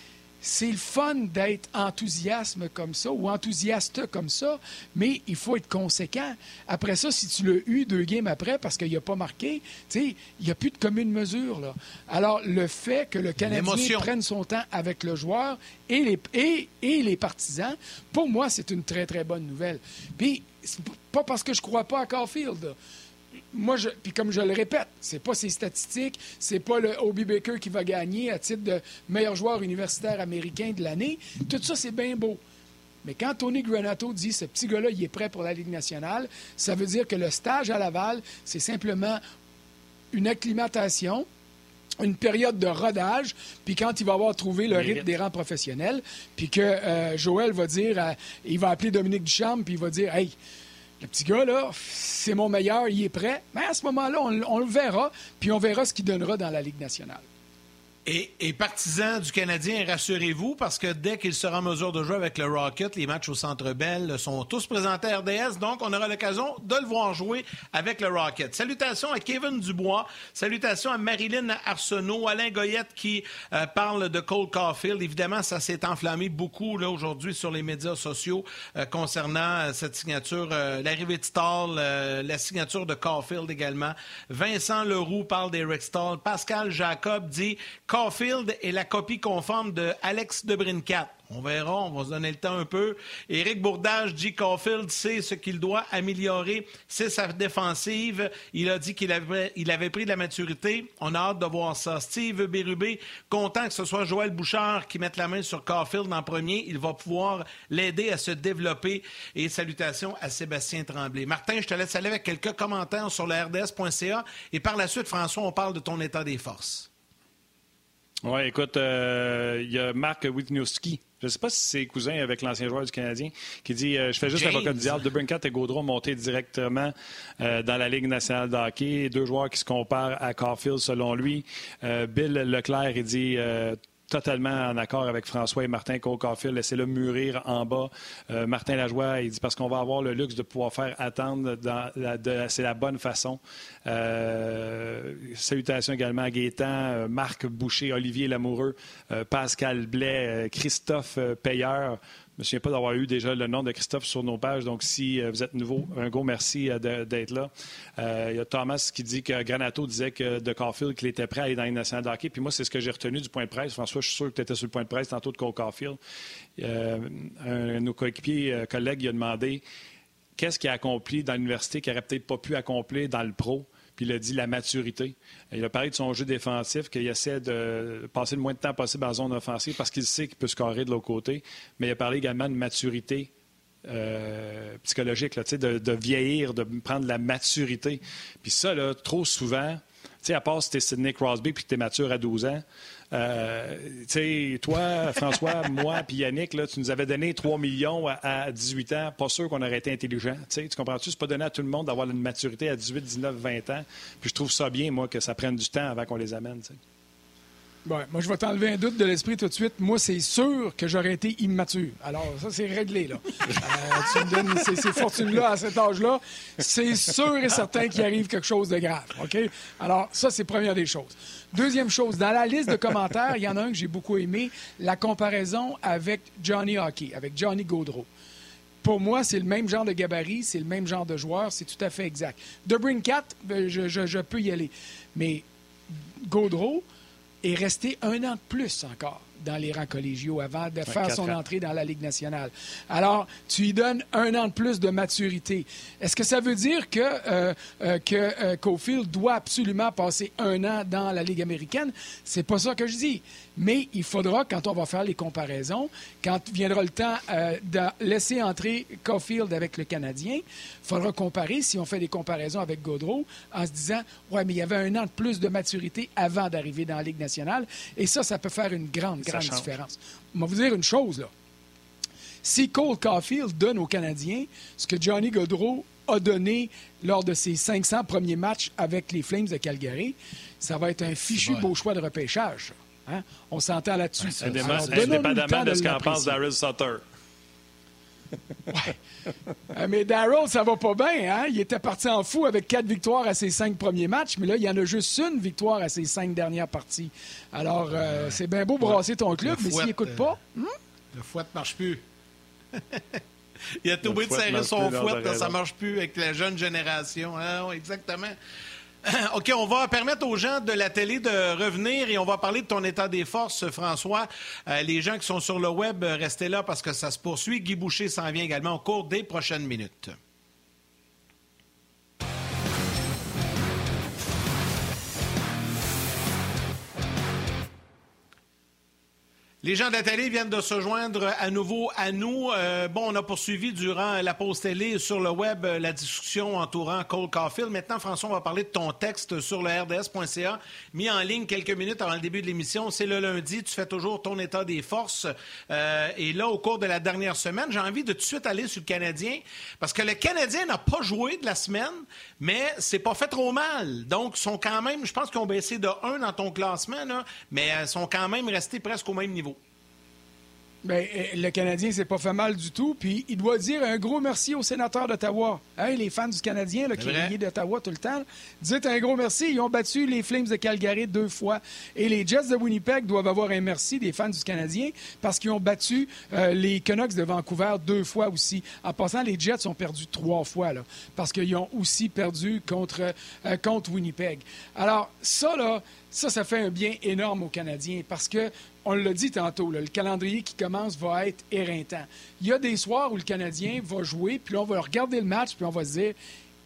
c'est le fun d'être enthousiasme comme ça ou enthousiaste comme ça, mais il faut être conséquent. Après ça, si tu l'as eu deux games après parce qu'il n'a pas marqué, il n'y a plus de commune mesure. Là. Alors, le fait que le Canadien prenne son temps avec le joueur et les, et, et les partisans, pour moi, c'est une très, très bonne nouvelle. Puis, pas parce que je crois pas à Caulfield moi, je, puis comme je le répète, c'est pas ses statistiques, c'est pas le Obi Baker qui va gagner à titre de meilleur joueur universitaire américain de l'année. Tout ça, c'est bien beau. Mais quand Tony Granato dit ce petit gars-là, il est prêt pour la Ligue nationale, ça veut dire que le stage à Laval, c'est simplement une acclimatation, une période de rodage, puis quand il va avoir trouvé le rythme des rangs professionnels, puis que euh, Joël va dire, il va appeler Dominique Duchamp, puis il va dire, hey, le petit gars, là, c'est mon meilleur, il est prêt. Mais à ce moment-là, on, on le verra, puis on verra ce qu'il donnera dans la Ligue nationale. Et, partisans du Canadien, rassurez-vous, parce que dès qu'il sera en mesure de jouer avec le Rocket, les matchs au Centre Bell sont tous présentés à RDS, donc on aura l'occasion de le voir jouer avec le Rocket. Salutations à Kevin Dubois, salutations à Marilyn Arsenault, Alain Goyette qui euh, parle de Cole Caulfield. Évidemment, ça s'est enflammé beaucoup là aujourd'hui sur les médias sociaux euh, concernant euh, cette signature, l'arrivée de Stall, la signature de Caulfield également. Vincent Leroux parle d'Eric Stall. Pascal Jacob dit Caulfield est la copie conforme de Alex Debrincat. On verra, on va se donner le temps un peu. Éric Bourdage dit Caulfield sait ce qu'il doit améliorer, c'est sa défensive. Il a dit qu'il avait, pris de la maturité. On a hâte de voir ça. Steve Bérubé, content que ce soit Joël Bouchard qui mette la main sur Caulfield en premier. Il va pouvoir l'aider à se développer. Et salutations à Sébastien Tremblay. Martin, je te laisse aller avec quelques commentaires sur le RDS.ca. Et par la suite, François, on parle de ton état des forces. Oui, écoute, euh, il y a Marc Witnowski. Je ne sais pas si c'est cousin avec l'ancien joueur du Canadien qui dit euh, Je fais juste l'avocat du diable. De Brinkat et Gaudreau montés directement euh, dans la Ligue nationale de hockey. Deux joueurs qui se comparent à Caulfield selon lui. Bill Leclerc, il dit totalement en accord avec François et Martin Cole-Caulfield. Laissez-le mûrir en bas. Euh, Martin Lajoie, il dit parce qu'on va avoir le luxe de pouvoir faire attendre. c'est la bonne façon. Euh, salutations également à Gaétan, euh, Marc Boucher, Olivier Lamoureux, Pascal Blais, Christophe Payeur. Je ne me souviens pas d'avoir eu déjà le nom de Christophe sur nos pages. Donc, si euh, vous êtes nouveau, un gros merci euh, d'être là. Euh, il y a Thomas qui dit que Granato disait que de Caulfield qu'il était prêt à aller dans les nationale de Puis moi, c'est ce que j'ai retenu du point de presse. François, je suis sûr que tu étais sur le point de presse tantôt de Cole Caulfield. un de nos coéquipiers, collègues, il a demandé qu'est-ce qu'il a accompli dans l'université qu'il n'aurait peut-être pas pu accomplir dans le pro. Puis il a dit la maturité. Il a parlé de son jeu défensif, qu'il essaie de passer le moins de temps possible en zone offensive parce qu'il sait qu'il peut scorer de l'autre côté. Mais il a parlé également de maturité euh, psychologique, là, de, de vieillir, de prendre la maturité. Puis ça, trop souvent, à part si tu es Sidney Crosby puis que tu es mature à 12 ans, euh, toi, François, (laughs) moi, puis Yannick, là, tu nous avais donné 3 millions à, 18 ans. Pas sûr qu'on aurait été intelligent. tu comprends-tu? C'est pas donné à tout le monde d'avoir une maturité à 18, 19, 20 ans. Puis je trouve ça bien, moi, que ça prenne du temps avant qu'on les amène. Bon, moi, je vais t'enlever un doute de l'esprit tout de suite. Moi, c'est sûr que j'aurais été immature. Alors, ça, c'est réglé, là. (laughs) Euh, tu me donnes ces, ces fortunes-là à cet âge-là. C'est sûr et certain qu'il arrive quelque chose de grave, OK? Alors, ça, c'est première des choses. Deuxième chose, dans la liste de commentaires, il y en a un que j'ai beaucoup aimé, la comparaison avec Johnny Hockey, avec Johnny Gaudreau. Pour moi, c'est le même genre de gabarit, c'est le même genre de joueur, c'est tout à fait exact. De Brinkat, ben, je, je peux y aller. Mais Gaudreau, est resté un an de plus encore dans les rangs collégiaux avant de faire son entrée dans la Ligue nationale. Alors, tu lui donnes un an de plus de maturité. Est-ce que ça veut dire que, euh, euh, que euh, Cofield doit absolument passer un an dans la Ligue américaine? C'est pas ça que je dis. Mais il faudra, quand on va faire les comparaisons, quand viendra le temps de laisser entrer Caulfield avec le Canadien, il faudra comparer, si on fait des comparaisons avec Gaudreau, en se disant, ouais, mais il y avait un an de plus de maturité avant d'arriver dans la Ligue nationale. Et ça, ça peut faire une grande, grande différence. On va vous dire une chose, là. Si Cole Caulfield donne aux Canadiens ce que Johnny Gaudreau a donné lors de ses 500 premiers matchs avec les Flames de Calgary, ça va être un fichu beau choix de repêchage. Hein? On s'entend là-dessus. Indépendamment de ce qu'en pense Daryl Sutter. ouais. Euh, mais Daryl, ça va pas bien. Hein? Il était parti en fou avec quatre victoires à ses cinq premiers matchs, mais là, il y en a juste une victoire à ses cinq dernières parties. Alors, euh, c'est bien beau brasser ton club, mais s'il n'écoute pas... Euh, hmm? Le fouet ne marche plus. (laughs) il a tout oublié de serrer son fouet, ça marche plus avec la jeune génération. Ah, exactement. (coughs) OK, on va permettre aux gens de la télé de revenir et on va parler de ton état des forces, François. Euh, les gens qui sont sur le web, restez là parce que ça se poursuit. Guy Boucher s'en vient également au cours des prochaines minutes. Les gens de viennent de se joindre à nouveau à nous. Euh, bon, on a poursuivi durant la pause télé sur le web euh, la discussion entourant Cole Caulfield. Maintenant, François, on va parler de ton texte sur le RDS.ca, mis en ligne quelques minutes avant le début de l'émission. C'est le lundi, tu fais toujours ton état des forces. Euh, et là, au cours de la dernière semaine, j'ai envie de tout de suite aller sur le Canadien, parce que le Canadien n'a pas joué de la semaine, mais c'est pas fait trop mal. Donc, sont quand même, je pense qu'ils ont baissé de 1 dans ton classement, là, mais ils sont quand même restés presque au même niveau. Bien, euh, le Canadien s'est pas fait mal du tout. Puis il doit dire un gros merci aux sénateurs d'Ottawa. Hein, les fans du Canadien là, qui d'Ottawa tout le temps. Dites un gros merci. Ils ont battu les Flames de Calgary deux fois. Et les Jets de Winnipeg doivent avoir un merci des fans du Canadien parce qu'ils ont battu euh, les Canucks de Vancouver deux fois aussi. En passant, les Jets ont perdu trois fois là, parce qu'ils ont aussi perdu contre, euh, contre Winnipeg. Alors, ça, là, ça, ça fait un bien énorme aux Canadiens parce que on l'a dit tantôt, le calendrier qui commence va être éreintant. Il y a des soirs où le Canadien va jouer, puis on va regarder le match, puis on va se dire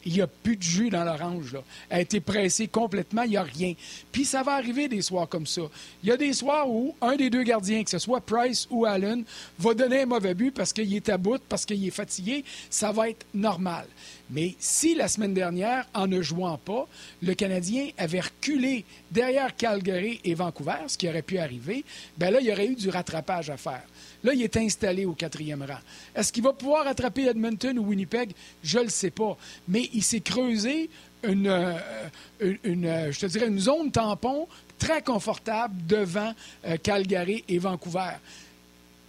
il n'y a plus de jus dans l'orange. Elle a été pressée complètement, il n'y a rien. Puis ça va arriver des soirs comme ça. Il y a des soirs où un des deux gardiens, que ce soit Price ou Allen, va donner un mauvais but parce qu'il est à bout, parce qu'il est fatigué. Ça va être normal. Mais si la semaine dernière, en ne jouant pas, le Canadien avait reculé derrière Calgary et Vancouver, ce qui aurait pu arriver, bien là, il y aurait eu du rattrapage à faire. Là, il est installé au quatrième rang. Est-ce qu'il va pouvoir attraper Edmonton ou Winnipeg? Je ne le sais pas. Mais il s'est creusé une, euh, euh, zone tampon très confortable devant euh, Calgary et Vancouver.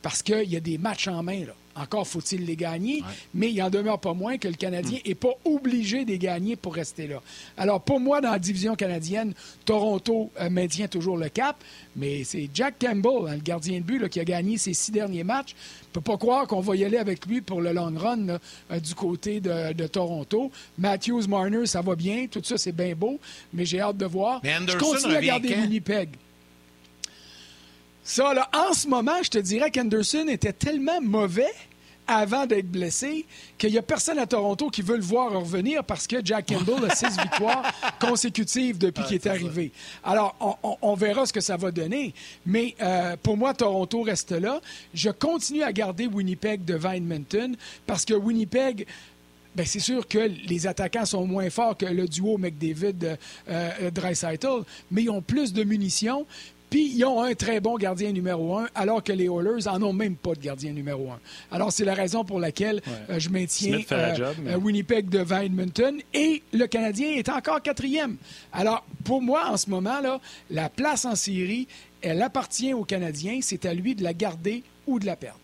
Parce qu'il y a des matchs en main, là. Encore faut-il les gagner, mais il en demeure pas moins que le Canadien n'est pas obligé de les gagner pour rester là. Alors, pour moi, dans la division canadienne, Toronto euh, maintient toujours le cap, mais c'est Jack Campbell, hein, le gardien de but, qui a gagné ses six derniers matchs. Je ne peux pas croire qu'on va y aller avec lui pour le long run euh, du côté de, Toronto. Matthews, Marner, ça va bien. Tout ça, c'est bien beau, mais j'ai hâte de voir. Je continue à garder Winnipeg. Ça, là, en ce moment, je te dirais qu'Anderson était tellement mauvais avant d'être blessé qu'il n'y a personne à Toronto qui veut le voir revenir parce que Jack Campbell a six (laughs) victoires consécutives depuis qu'il est, arrivé. Alors, on, verra ce que ça va donner. Mais euh, pour moi, Toronto reste là. Je continue à garder Winnipeg devant Edmonton parce que Winnipeg ben, c'est sûr que les attaquants sont moins forts que le duo McDavid-Dreisaitl, euh, mais ils ont plus de munitions. Puis ils ont un très bon gardien numéro un, alors que les Oilers en ont même pas de gardien numéro un. Alors c'est la raison pour laquelle euh, je maintiens euh, euh, Winnipeg devant Edmonton et le Canadien est encore quatrième. Alors pour moi en ce moment là, la place en série, elle appartient aux Canadiens. C'est à lui de la garder ou de la perdre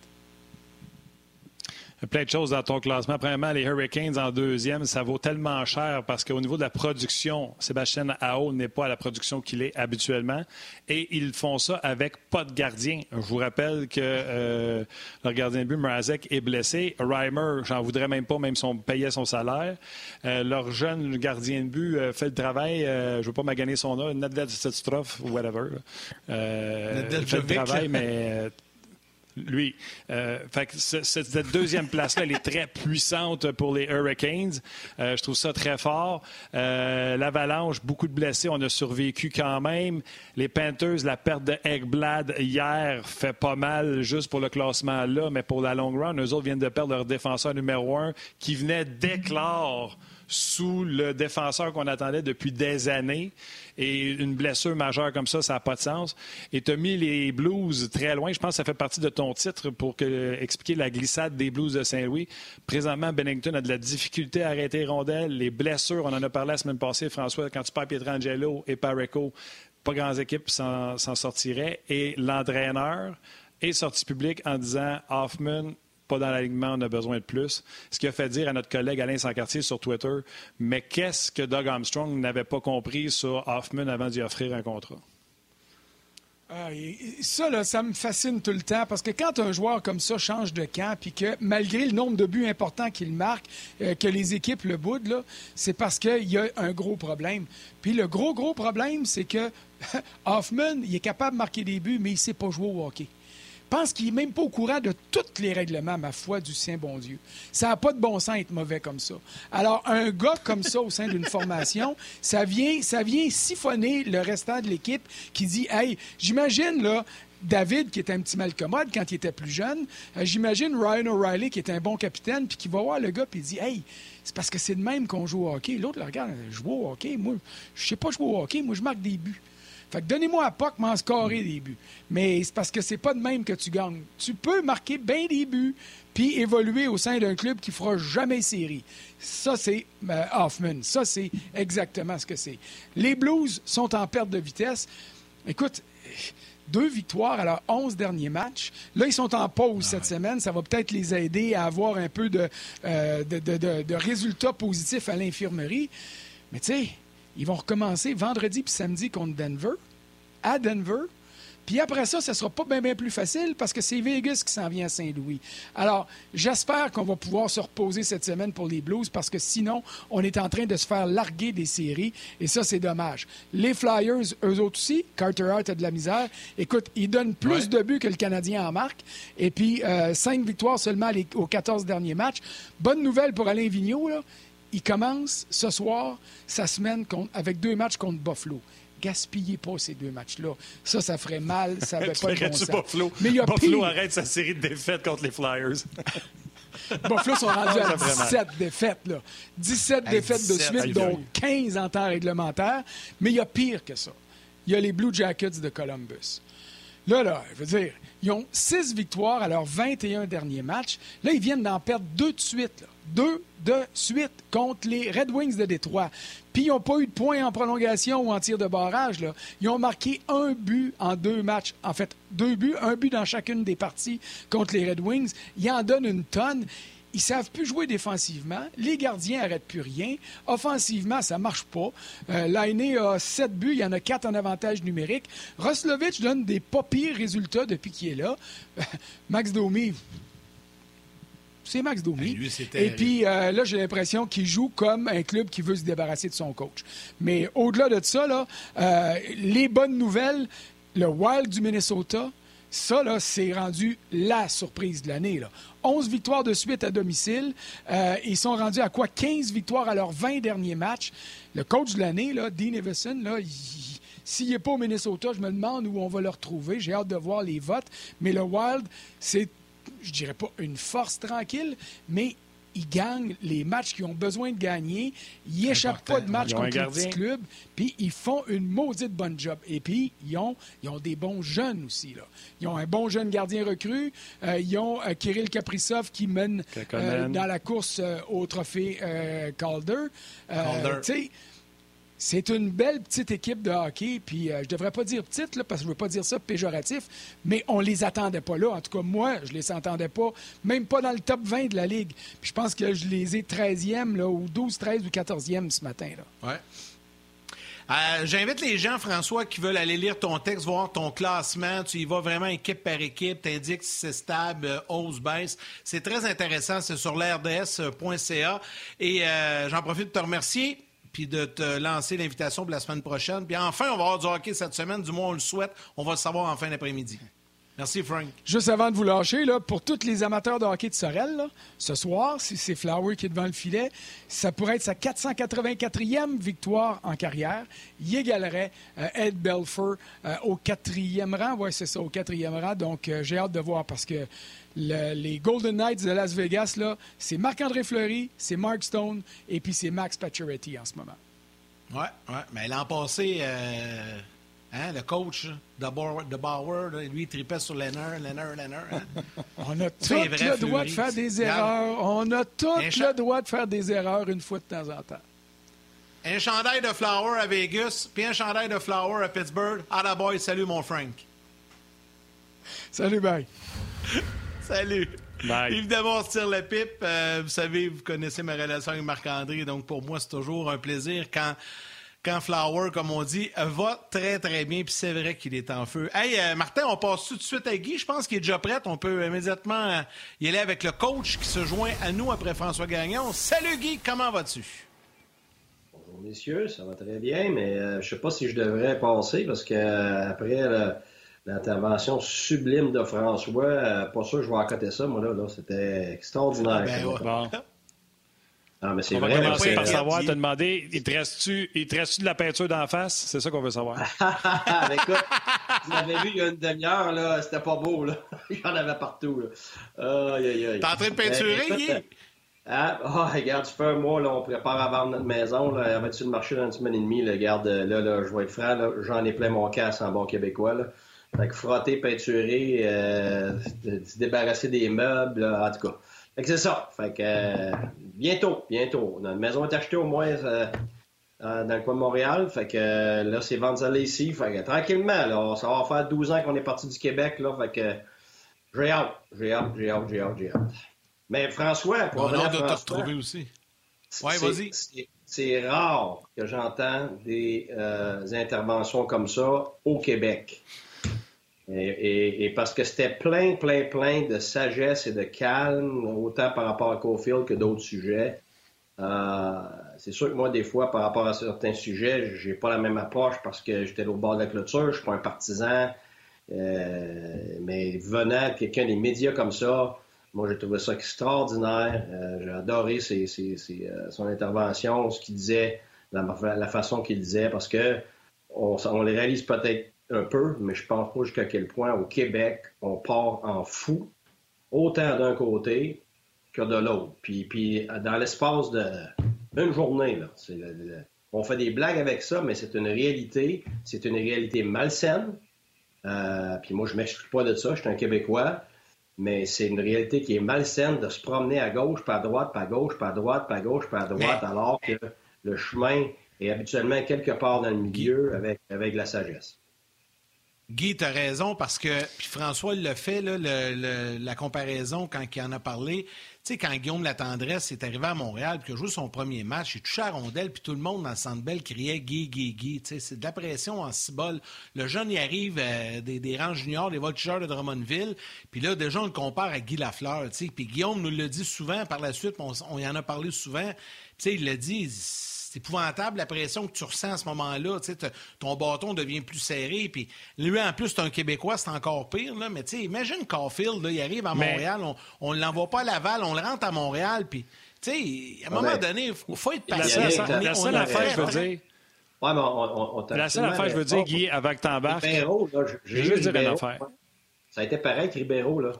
plein de choses dans ton classement. Premièrement, les Hurricanes en deuxième, ça vaut tellement cher parce qu'au niveau de la production, Sébastien Ao n'est pas à la production qu'il est habituellement. Et ils font ça avec pas de gardien. Je vous rappelle que euh, leur gardien de but, Mrazek, est blessé. Reimer, j'en voudrais même pas, même si on payait son salaire. Euh, leur jeune gardien de but euh, fait le travail. je ne veux pas maganer son nom, Nadal Setstrov ou whatever. fait le travail, mais lui. Euh, fait cette deuxième place-là, elle est très puissante pour les Hurricanes. Euh, je trouve ça très fort. Euh, L'Avalanche, beaucoup de blessés. On a survécu quand même. Les Panthers, la perte de Eggblad hier fait pas mal juste pour le classement là, mais pour la long run, eux autres viennent de perdre leur défenseur numéro un qui venait d'éclore sous le défenseur qu'on attendait depuis des années. Et une blessure majeure comme ça, ça n'a pas de sens. Et tu as mis les Blues très loin. Je pense que ça fait partie de ton titre pour expliquer la glissade des Blues de Saint-Louis. Présentement, Bennington a de la difficulté à arrêter les rondelles. Les blessures, on en a parlé la semaine passée, François, quand tu perds Pietrangelo et Pareco, pas grandes équipes s'en sortiraient. Et l'entraîneur est sorti public en disant Hoffman pas dans l'alignement, on a besoin de plus. Ce qui a fait dire à notre collègue Alain Sancartier sur Twitter, mais qu'est-ce que Doug Armstrong n'avait pas compris sur Hoffman avant d'y offrir un contrat? Ah, ça, ça me fascine tout le temps parce que quand un joueur comme ça change de camp, puis que malgré le nombre de buts importants qu'il marque, euh, que les équipes le boudent, c'est parce qu'il y a un gros problème. Puis le gros, gros problème, c'est que (laughs) Hoffman, il est capable de marquer des buts, mais il ne sait pas jouer au hockey pense qu'il n'est même pas au courant de tous les règlements, ma foi, du Saint bon Dieu. Ça n'a pas de bon sens être mauvais comme ça. Alors, un gars comme ça au sein d'une formation, (laughs) ça vient, ça vient siphonner le restant de l'équipe qui dit Hey, j'imagine, là, David, qui était un petit malcommode quand il était plus jeune. Euh, j'imagine Ryan O'Reilly, qui est un bon capitaine, puis qui va voir le gars, puis il dit Hey, c'est parce que c'est de même qu'on joue au hockey. L'autre le regarde, je joue au hockey. Moi, je sais pas jouer au hockey. Moi, je marque des buts. Fait que donnez-moi à POC m'en scorer des buts. Mais c'est parce que c'est pas de même que tu gagnes. Tu peux marquer bien des buts puis évoluer au sein d'un club qui fera jamais série. Ça, c'est euh, Hoffman. Ça, c'est exactement ce que c'est. Les Blues sont en perte de vitesse. Écoute, deux victoires à leurs onze derniers matchs. Là, ils sont en pause cette semaine. Ça va peut-être les aider à avoir un peu de, euh, de résultats positifs à l'infirmerie. Mais tu sais, ils vont recommencer vendredi puis samedi contre Denver, à Denver. Puis après ça, ça ne sera pas bien, plus facile parce que c'est Vegas qui s'en vient à Saint-Louis. Alors, j'espère qu'on va pouvoir se reposer cette semaine pour les Blues parce que sinon, on est en train de se faire larguer des séries et ça, c'est dommage. Les Flyers, eux autres aussi, Carter Hart a de la misère. Écoute, ils donnent plus de buts que le Canadien en marque et puis euh, cinq victoires seulement aux 14 derniers matchs. Bonne nouvelle pour Alain Vigneault, là il commence ce soir sa semaine avec deux matchs contre Buffalo. Gaspillez pas ces deux matchs-là. Ça, ça ferait mal. Ça (laughs) n'avait pas de bon Buffalo, Mais il y a Buffalo arrête sa série de défaites contre les Flyers. (laughs) Buffalo sont rendus à 17 défaites. Là. 17 défaites de suite, dont 15 en temps réglementaire. Mais il y a pire que ça. Il y a les Blue Jackets de Columbus. Là, là, je veux dire, ils ont 6 victoires à leurs 21 derniers matchs. Là, ils viennent d'en perdre deux de suite. Là deux de suite contre les Red Wings de Détroit. Puis ils n'ont pas eu de points en prolongation ou en tir de barrage. Ils ont marqué un but en deux matchs. En fait, deux buts, un but dans chacune des parties contre les Red Wings. Ils en donnent une tonne. Ils savent plus jouer défensivement. Les gardiens n'arrêtent plus rien. Offensivement, ça marche pas. Euh, a sept buts. Il y en a quatre en avantage numérique. Roslovich donne des pas pires résultats depuis qu'il est là. (laughs) Max Domi, c'est Max Domi. Et puis euh, là, j'ai l'impression qu'il joue comme un club qui veut se débarrasser de son coach. Mais au-delà de ça, là, euh, les bonnes nouvelles, le Wild du Minnesota, ça, là, c'est rendu la surprise de l'année. 11 victoires de suite à domicile. Euh, ils sont rendus à quoi? 15 victoires à leurs 20 derniers matchs. Le coach de l'année, Dean Evison, là, s'il n'est pas au Minnesota, je me demande où on va le retrouver. J'ai hâte de voir les votes. Mais le Wild, c'est je dirais pas une force tranquille, mais ils gagnent les matchs qu'ils ont besoin de gagner. Ils n'échappent pas de match contre les petits clubs. Puis ils font une maudite bonne job. Et puis, ils ont, ils ont des bons jeunes aussi. Là. Ils ont un bon jeune gardien recru. Euh, ils ont euh, Kirill Kaprizov qui mène euh, dans la course au trophée Calder. Calder. C'est une belle petite équipe de hockey, puis euh, je devrais pas dire petite, là, parce que je veux pas dire ça péjoratif, mais on les attendait pas là. En tout cas, moi, je les entendais pas, même pas dans le top 20 de la Ligue. Puis je pense que je les ai 13e, là, ou 12, 13 ou 14e ce matin. Là. Ouais. Euh, j'invite les gens, François, qui veulent aller lire ton texte, voir ton classement. Tu y vas vraiment équipe par équipe, tu indiques si c'est stable, euh, hausse, baisse. C'est très intéressant, c'est sur l'RDS.ca. Et j'en profite de te remercier puis de te lancer l'invitation pour la semaine prochaine. Puis enfin, on va avoir du hockey cette semaine, du moins on le souhaite. On va le savoir en fin d'après-midi. Merci, Frank. Juste avant de vous lâcher, là, pour tous les amateurs de hockey de Sorel, là, ce soir, si c'est Flower qui est devant le filet, ça pourrait être sa 484e victoire en carrière. Il égalerait euh, Ed Belfer euh, au quatrième rang. Oui, c'est ça, au quatrième rang. Donc, euh, j'ai hâte de voir parce que le- les Golden Knights de Las Vegas, là, c'est Marc-André Fleury, c'est Mark Stone et puis c'est Max Pacioretty en ce moment. Ouais, ouais. Mais l'an passé, hein, le coach de Bauer, de Bauer, là, lui, il tripait sur Lenner, Lenner, Lenner. hein. (laughs) On a tout le droit de faire des erreurs. On a tout cha- le droit de faire des erreurs une fois de temps en temps. Un chandail de Flower à Vegas, puis un chandail de Flower à Pittsburgh. Ah la boy, salut mon Frank. Salut, bye. (laughs) Salut. Bye. Évidemment, on se tire la pipe. Euh, vous savez, vous connaissez ma relation avec Marc-André, donc pour moi, c'est toujours un plaisir quand, quand Flower, comme on dit, va très, très bien, puis c'est vrai qu'il est en feu. Hey, euh, Martin, on passe tout de suite à Guy. Je pense qu'il est déjà prêt. On peut immédiatement euh, y aller avec le coach qui se joint à nous après François Gagnon. Salut Guy, comment vas-tu? Bonjour messieurs, ça va très bien, mais euh, je sais pas si je devrais passer parce que euh, après le- l'intervention sublime de François, euh, pas sûr que je vais accoter ça, moi là, là c'était extraordinaire. Ben, ouais. Bon. Mais c'est On va vrai. commencer par savoir, te demander, il te reste-tu il te reste-tu de la peinture d'en face? C'est ça qu'on veut savoir. Mais (laughs) écoute, vous l'avez vu il y a une demi-heure, là, c'était pas beau, là. (laughs) Il y en avait partout, là. Aïe, aïe, aïe. T'es en train de peinturer, Euh, écoute, Guy? Ah, ah, regarde, ça fait un mois, là, on prépare à vendre notre maison, là, elle va être sur le marché dans une semaine et demie, là, regarde, euh, là, là, je vais être franc, là, j'en ai plein mon casse en bon québécois, là. Fait que frotter, peinturer, euh, se débarrasser des meubles, là, en tout cas. Fait que c'est ça. Fait que, euh, bientôt, bientôt. Notre maison est achetée au moins, euh, euh, dans le coin de Montréal. Fait que euh, là, c'est vendre ici. Fait que tranquillement, là, ça va faire 12 ans qu'on est parti du Québec, là. Fait que j'ai hâte, j'ai hâte, j'ai hâte, j'ai hâte, j'ai hâte. Mais François, pour On a hâte de te retrouver aussi. Ouais, c'est- vas-y. c'est- C'est rare que j'entends des euh, interventions comme ça au Québec. Et, et- et parce que c'était plein, plein, plein de sagesse et de calme, autant par rapport à Cofield que d'autres sujets. Euh, c'est sûr que moi, des fois, par rapport à certains sujets, j'ai pas la même approche parce que j'étais au bord de la clôture, je suis pas un partisan. Euh, mais venant quelqu'un des médias comme ça, moi, j'ai trouvé ça extraordinaire. Euh, j'ai adoré ses- ses- ses, euh, son intervention, ce qu'il disait, la, la façon qu'il disait, parce que on, on les réalise peut-être un peu, mais je pense pas jusqu'à quel point au Québec, on part en fou, autant d'un côté que de l'autre. Puis, puis dans l'espace de une journée, là, on fait des blagues avec ça, mais c'est une réalité, c'est une réalité malsaine. Euh, puis moi, je m'exclus pas de ça, je suis un Québécois, mais c'est une réalité qui est malsaine de se promener à gauche, pas à droite, pas à gauche, pas à droite, pas à gauche, pas à droite, alors que le chemin est habituellement quelque part dans le milieu avec, avec la sagesse. Guy, tu as raison parce que, puis François fait, le- le- la comparaison quand il en a parlé. Tu sais, quand Guillaume Latendresse est arrivé à Montréal puis qu'il a joué son premier match, il touchait à rondelle puis tout le monde dans le centre belle criait Guy, Guy, Guy. Tu sais, c'est de la pression en cibole. Le jeune, il arrive euh, des, rangs juniors, des voltigeurs de Drummondville, puis là, déjà, on le compare à Guy Lafleur. Tu sais, puis Guillaume nous le dit souvent par la suite, on, y en a parlé souvent. Tu sais, il l'a dit, c'est épouvantable la pression que tu ressens à ce moment-là. Tu ton bâton devient plus serré. Puis lui, en plus, c'est un Québécois, c'est encore pire. Là. Mais tu sais, imagine Caulfield, là, il arrive à Mais- Montréal, on ne l'envoie pas à Laval, on le rentre à Montréal. Puis, tu sais, à un moment donné, il faut, faut être La patient. la- la seule affaire, très je veux dire, Ouais, mais on, on, on t'a la seule affaire, je veux dire, Guy, avant que Ribeiro, là, j'ai juste eu dire une Ribeiro. affaire. Ça a été pareil que Ribeiro, là.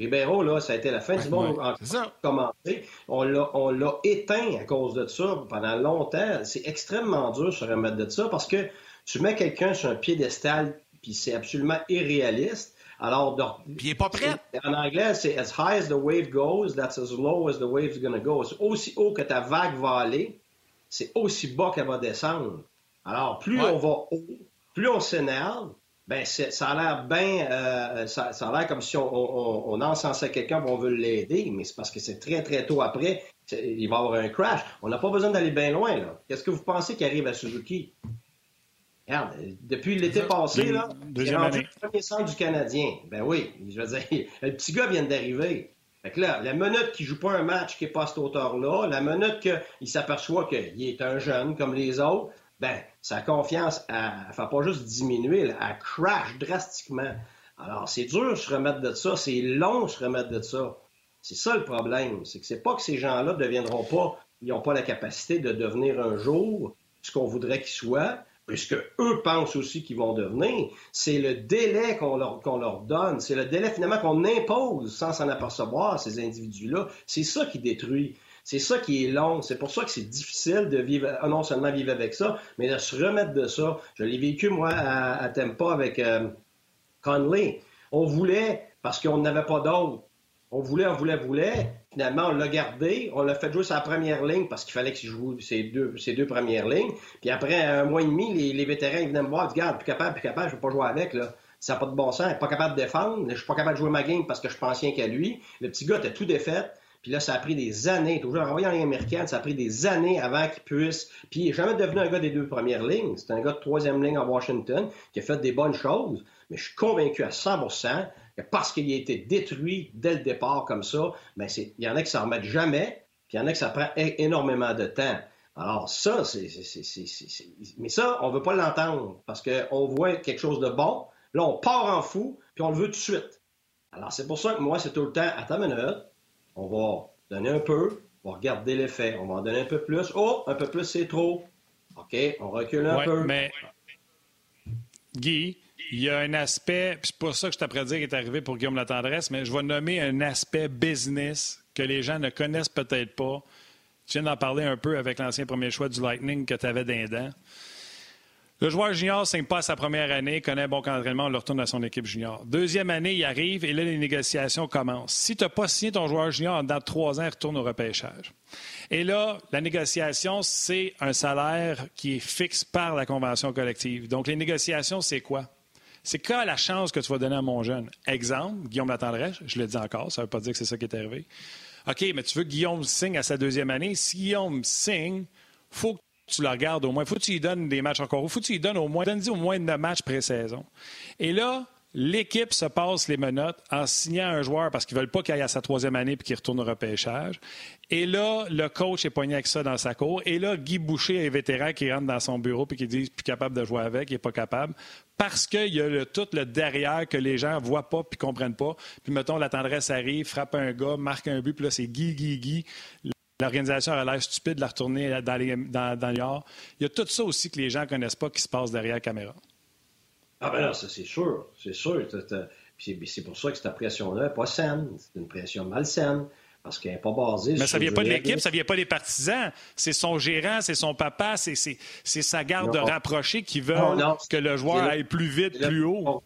Ribeiro, là, ça a été la fin du monde ouais, en commencé. On l'a, éteint à cause de ça pendant longtemps. C'est extrêmement dur de se remettre de ça parce que tu mets quelqu'un sur un piédestal puis c'est absolument irréaliste. Alors, Puis il est pas prêt. en anglais, c'est as high as the wave goes, that's as low as the wave's gonna go. C'est aussi haut que ta vague va aller, c'est aussi bas qu'elle va descendre. Alors, plus Ouais. on va haut, plus on s'énerve, ben ça a l'air bien, euh, ça, ça a l'air comme si on, on, on encensait quelqu'un on veut l'aider, mais c'est parce que c'est très très tôt après, il va y avoir un crash. On n'a pas besoin d'aller bien loin là. Qu'est-ce que vous pensez qui arrive à Suzuki? Regarde, depuis l'été passé, là, il est rendu le premier centre du Canadien. Ben oui, je veux dire, (laughs) le petit gars vient d'arriver. Fait que là, la minute qu'il joue pas un match qui est pas à cette hauteur-là, la minute qu'il s'aperçoit qu'il est un jeune comme les autres, ben, sa confiance, elle, elle fait pas juste diminuer, elle crash drastiquement. Alors, c'est dur de se remettre de ça, c'est long de se remettre de ça. C'est ça le problème. C'est que c'est pas que ces gens-là ne deviendront pas, ils n'ont pas la capacité de devenir un jour ce qu'on voudrait qu'ils soient, puisque eux pensent aussi qu'ils vont devenir. C'est le délai qu'on leur, leur donne. C'est le délai finalement qu'on impose sans s'en apercevoir, ces individus-là. C'est ça qui détruit. C'est ça qui est long. C'est pour ça que c'est difficile de vivre, non seulement vivre avec ça, mais de se remettre de ça. Je l'ai vécu, moi, à, Tempa avec euh, Conley. On voulait, parce qu'on n'avait pas d'autre, on voulait, on voulait, voulait. Finalement, on l'a gardé. On l'a fait jouer sa première ligne parce qu'il fallait qu'il joue ses deux, premières lignes. Puis après un mois et demi, les, vétérans venaient me voir, ils disent, plus capable, plus capable, je ne veux pas jouer avec. Là. Ça n'a pas de bon sens. Pas capable de défendre. Je suis pas capable de jouer ma game parce que je pensais qu'à lui. Le petit gars était tout défait. Puis là, ça a pris des années, toujours envoyé en ligne américaine, ça a pris des années avant qu'il puisse. Puis il n'est jamais devenu un gars des deux premières lignes. C'est un gars de troisième ligne à Washington qui a fait des bonnes choses. Mais je suis convaincu à 100% que parce qu'il a été détruit dès le départ comme ça, ben, il y en a qui s'en remettent jamais, puis il y en a qui ça prend énormément de temps. Alors ça, c'est... Mais ça, on ne veut pas l'entendre parce qu'on voit quelque chose de bon, là, on part en fou, puis on le veut tout de suite. Alors c'est pour ça que moi, c'est tout le temps, à ta minute, on va donner un peu, on va regarder l'effet, on va en donner un peu plus. Oh, un peu plus, c'est trop. OK, on recule un peu. Mais Guy, il y a un aspect, c'est pour ça que je t'apprends dire qu'il est arrivé pour Guillaume Latendresse, mais je vais nommer un aspect business que les gens ne connaissent peut-être pas. Tu viens d'en parler un peu avec l'ancien premier choix du Lightning que tu avais d'un Le joueur junior ne signe pas sa première année, connaît un bon entraînement, on le retourne à son équipe junior. Deuxième année, il arrive et là, les négociations commencent. Si tu n'as pas signé ton joueur junior en trois ans, il retourne au repêchage. Et là, la négociation, c'est un salaire qui est fixe par la convention collective. Donc, les négociations, c'est quoi? c'est quoi la chance que tu vas donner à mon jeune? Exemple, Guillaume Latendresse, je le dis encore, ça ne veut pas dire que c'est ça qui est arrivé. OK, mais tu veux que Guillaume signe à sa deuxième année? Si Guillaume signe, faut que tu le regardes au moins. faut que tu lui des matchs encore. faut que tu lui donnes au moins, donne au moins deux matchs pré-saison. Et là, L'équipe se passe les menottes en signant un joueur parce qu'ils ne veulent pas qu'il aille à sa troisième année puis qu'il retourne au repêchage. Et là, le coach est poigné avec ça dans sa cour. Et là, Guy Boucher est vétéran qui rentre dans son bureau puis qui dit plus capable de jouer avec, il n'est pas capable. Parce qu'il y a tout le derrière que les gens ne voient pas puis comprennent pas. Puis mettons, la tendresse arrive, frappe un gars, marque un but, puis là, c'est Guy, Guy, Guy. L'organisation a l'air stupide de la retourner dans, les, dans, dans Il y a tout ça aussi que les gens ne connaissent pas qui se passe derrière la caméra. Ah ben là, ça c'est sûr, c'est sûr. C'est pour ça que cette pression-là n'est pas saine. C'est une pression malsaine. Parce qu'elle n'est pas basée Mais ça ne vient pas de l'équipe, ça ne vient pas des partisans. C'est son gérant, c'est son papa, c'est sa garde rapprochée qui veut que le joueur aille plus vite, plus haut.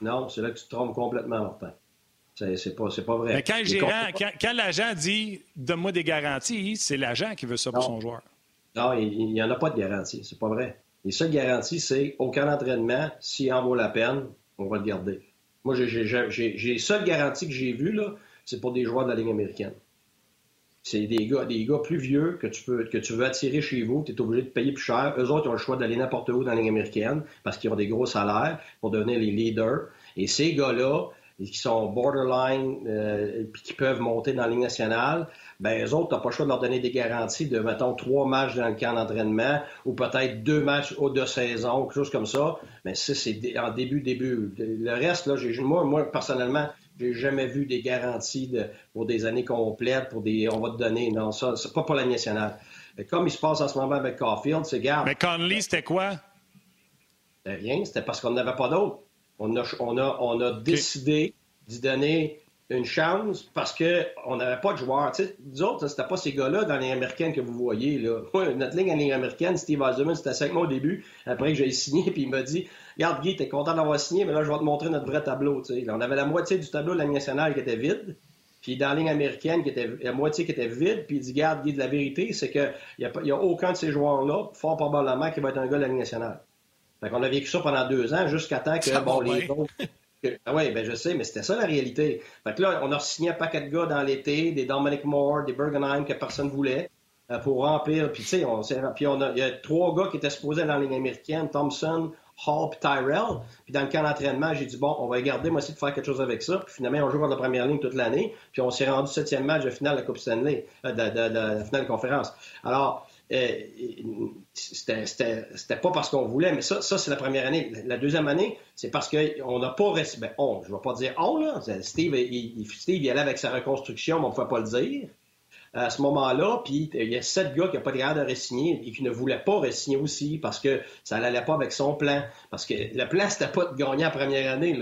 Non, c'est là que tu te trompes complètement, Martin. C'est pas, pas vrai. Mais quand, gérant, quand, l'agent dit Donne-moi des garanties, c'est l'agent qui veut ça pour son joueur. Non, il n'y en a pas de garantie. C'est pas vrai. Les seules garanties, c'est aucun entraînement, s'il en vaut la peine, on va le garder. Moi, j'ai les seules garanties que j'ai vues, c'est pour des joueurs de la Ligue américaine. C'est des gars, des gars plus vieux que tu, peux, que tu veux attirer chez vous, tu es obligé de payer plus cher. Eux autres, ils ont le choix d'aller n'importe où dans la Ligue américaine parce qu'ils ont des gros salaires pour devenir les leaders. Et ces gars-là, qui sont borderline, euh, puis qui peuvent monter dans la Ligue nationale, ben eux autres, t'as pas le choix de leur donner des garanties de, mettons, trois matchs dans le camp d'entraînement ou peut-être deux matchs au de saison, quelque chose comme ça. Mais ça, c'est en début, début. Le reste, là, j'ai, moi, moi, personnellement, j'ai jamais vu des garanties de, pour des années complètes, pour des, on va te donner. Non, ça, c'est pas pour la nationale. Mais comme il se passe en ce moment avec Caulfield, c'est garde. Mais Conley, c'était quoi? C'était rien, c'était parce qu'on n'avait pas d'autre. On a, on a, on a décidé d'y donner une chance parce qu'on n'avait pas de joueurs. Tu sais, nous autres, c'était pas ces gars-là dans les américaines que vous voyez. Là. (laughs) notre ligne en ligne américaine, Steve Eisenman, c'était cinq mois au début, après que j'ai signé, (laughs) puis il m'a dit Regarde, Guy, t'es content d'avoir signé, mais là, je vais te montrer notre vrai tableau. Tu sais. on avait la moitié du tableau de la ligne nationale qui était vide. Puis dans la ligne américaine, qui était, la moitié qui était vide, puis il dit, garde, Guy, de la vérité, c'est qu'il n'y a, y a aucun de ces joueurs-là, fort probablement, qui va être un gars de la ligne nationale. Fait qu'on a vécu ça pendant deux ans, jusqu'à temps que, bon, les autres, (laughs) ah oui, ben je sais, mais c'était ça la réalité. Fait que là, on a signé un paquet de gars dans l'été, des Dominic Moore, des Bergenheim que personne voulait euh, pour remplir. Puis tu sais, on, puis on a, il y a trois gars qui étaient supposés dans la ligne américaine, Thompson, Hall et Tyrell. Puis dans le camp d'entraînement, j'ai dit, bon, on va garder, moi aussi, de faire quelque chose avec ça. Puis finalement, on joue dans la première ligne toute l'année. Puis on s'est rendu septième match de finale de la Coupe Stanley, euh, de, de, de, la finale de conférence. Alors, c'était pas parce qu'on voulait, mais ça, ça c'est la première année. La deuxième année, c'est parce qu'on n'a pas. Ben, on, je ne vais pas dire on, là. Steve, il, Steve, allait avec sa reconstruction, mais on ne pouvait pas le dire à ce moment-là, puis il y a sept gars qui n'ont pas de de re-signer et qui ne voulaient pas re-signer aussi parce que ça n'allait pas avec son plan. Parce que le plan, c'était pas de gagner la première année.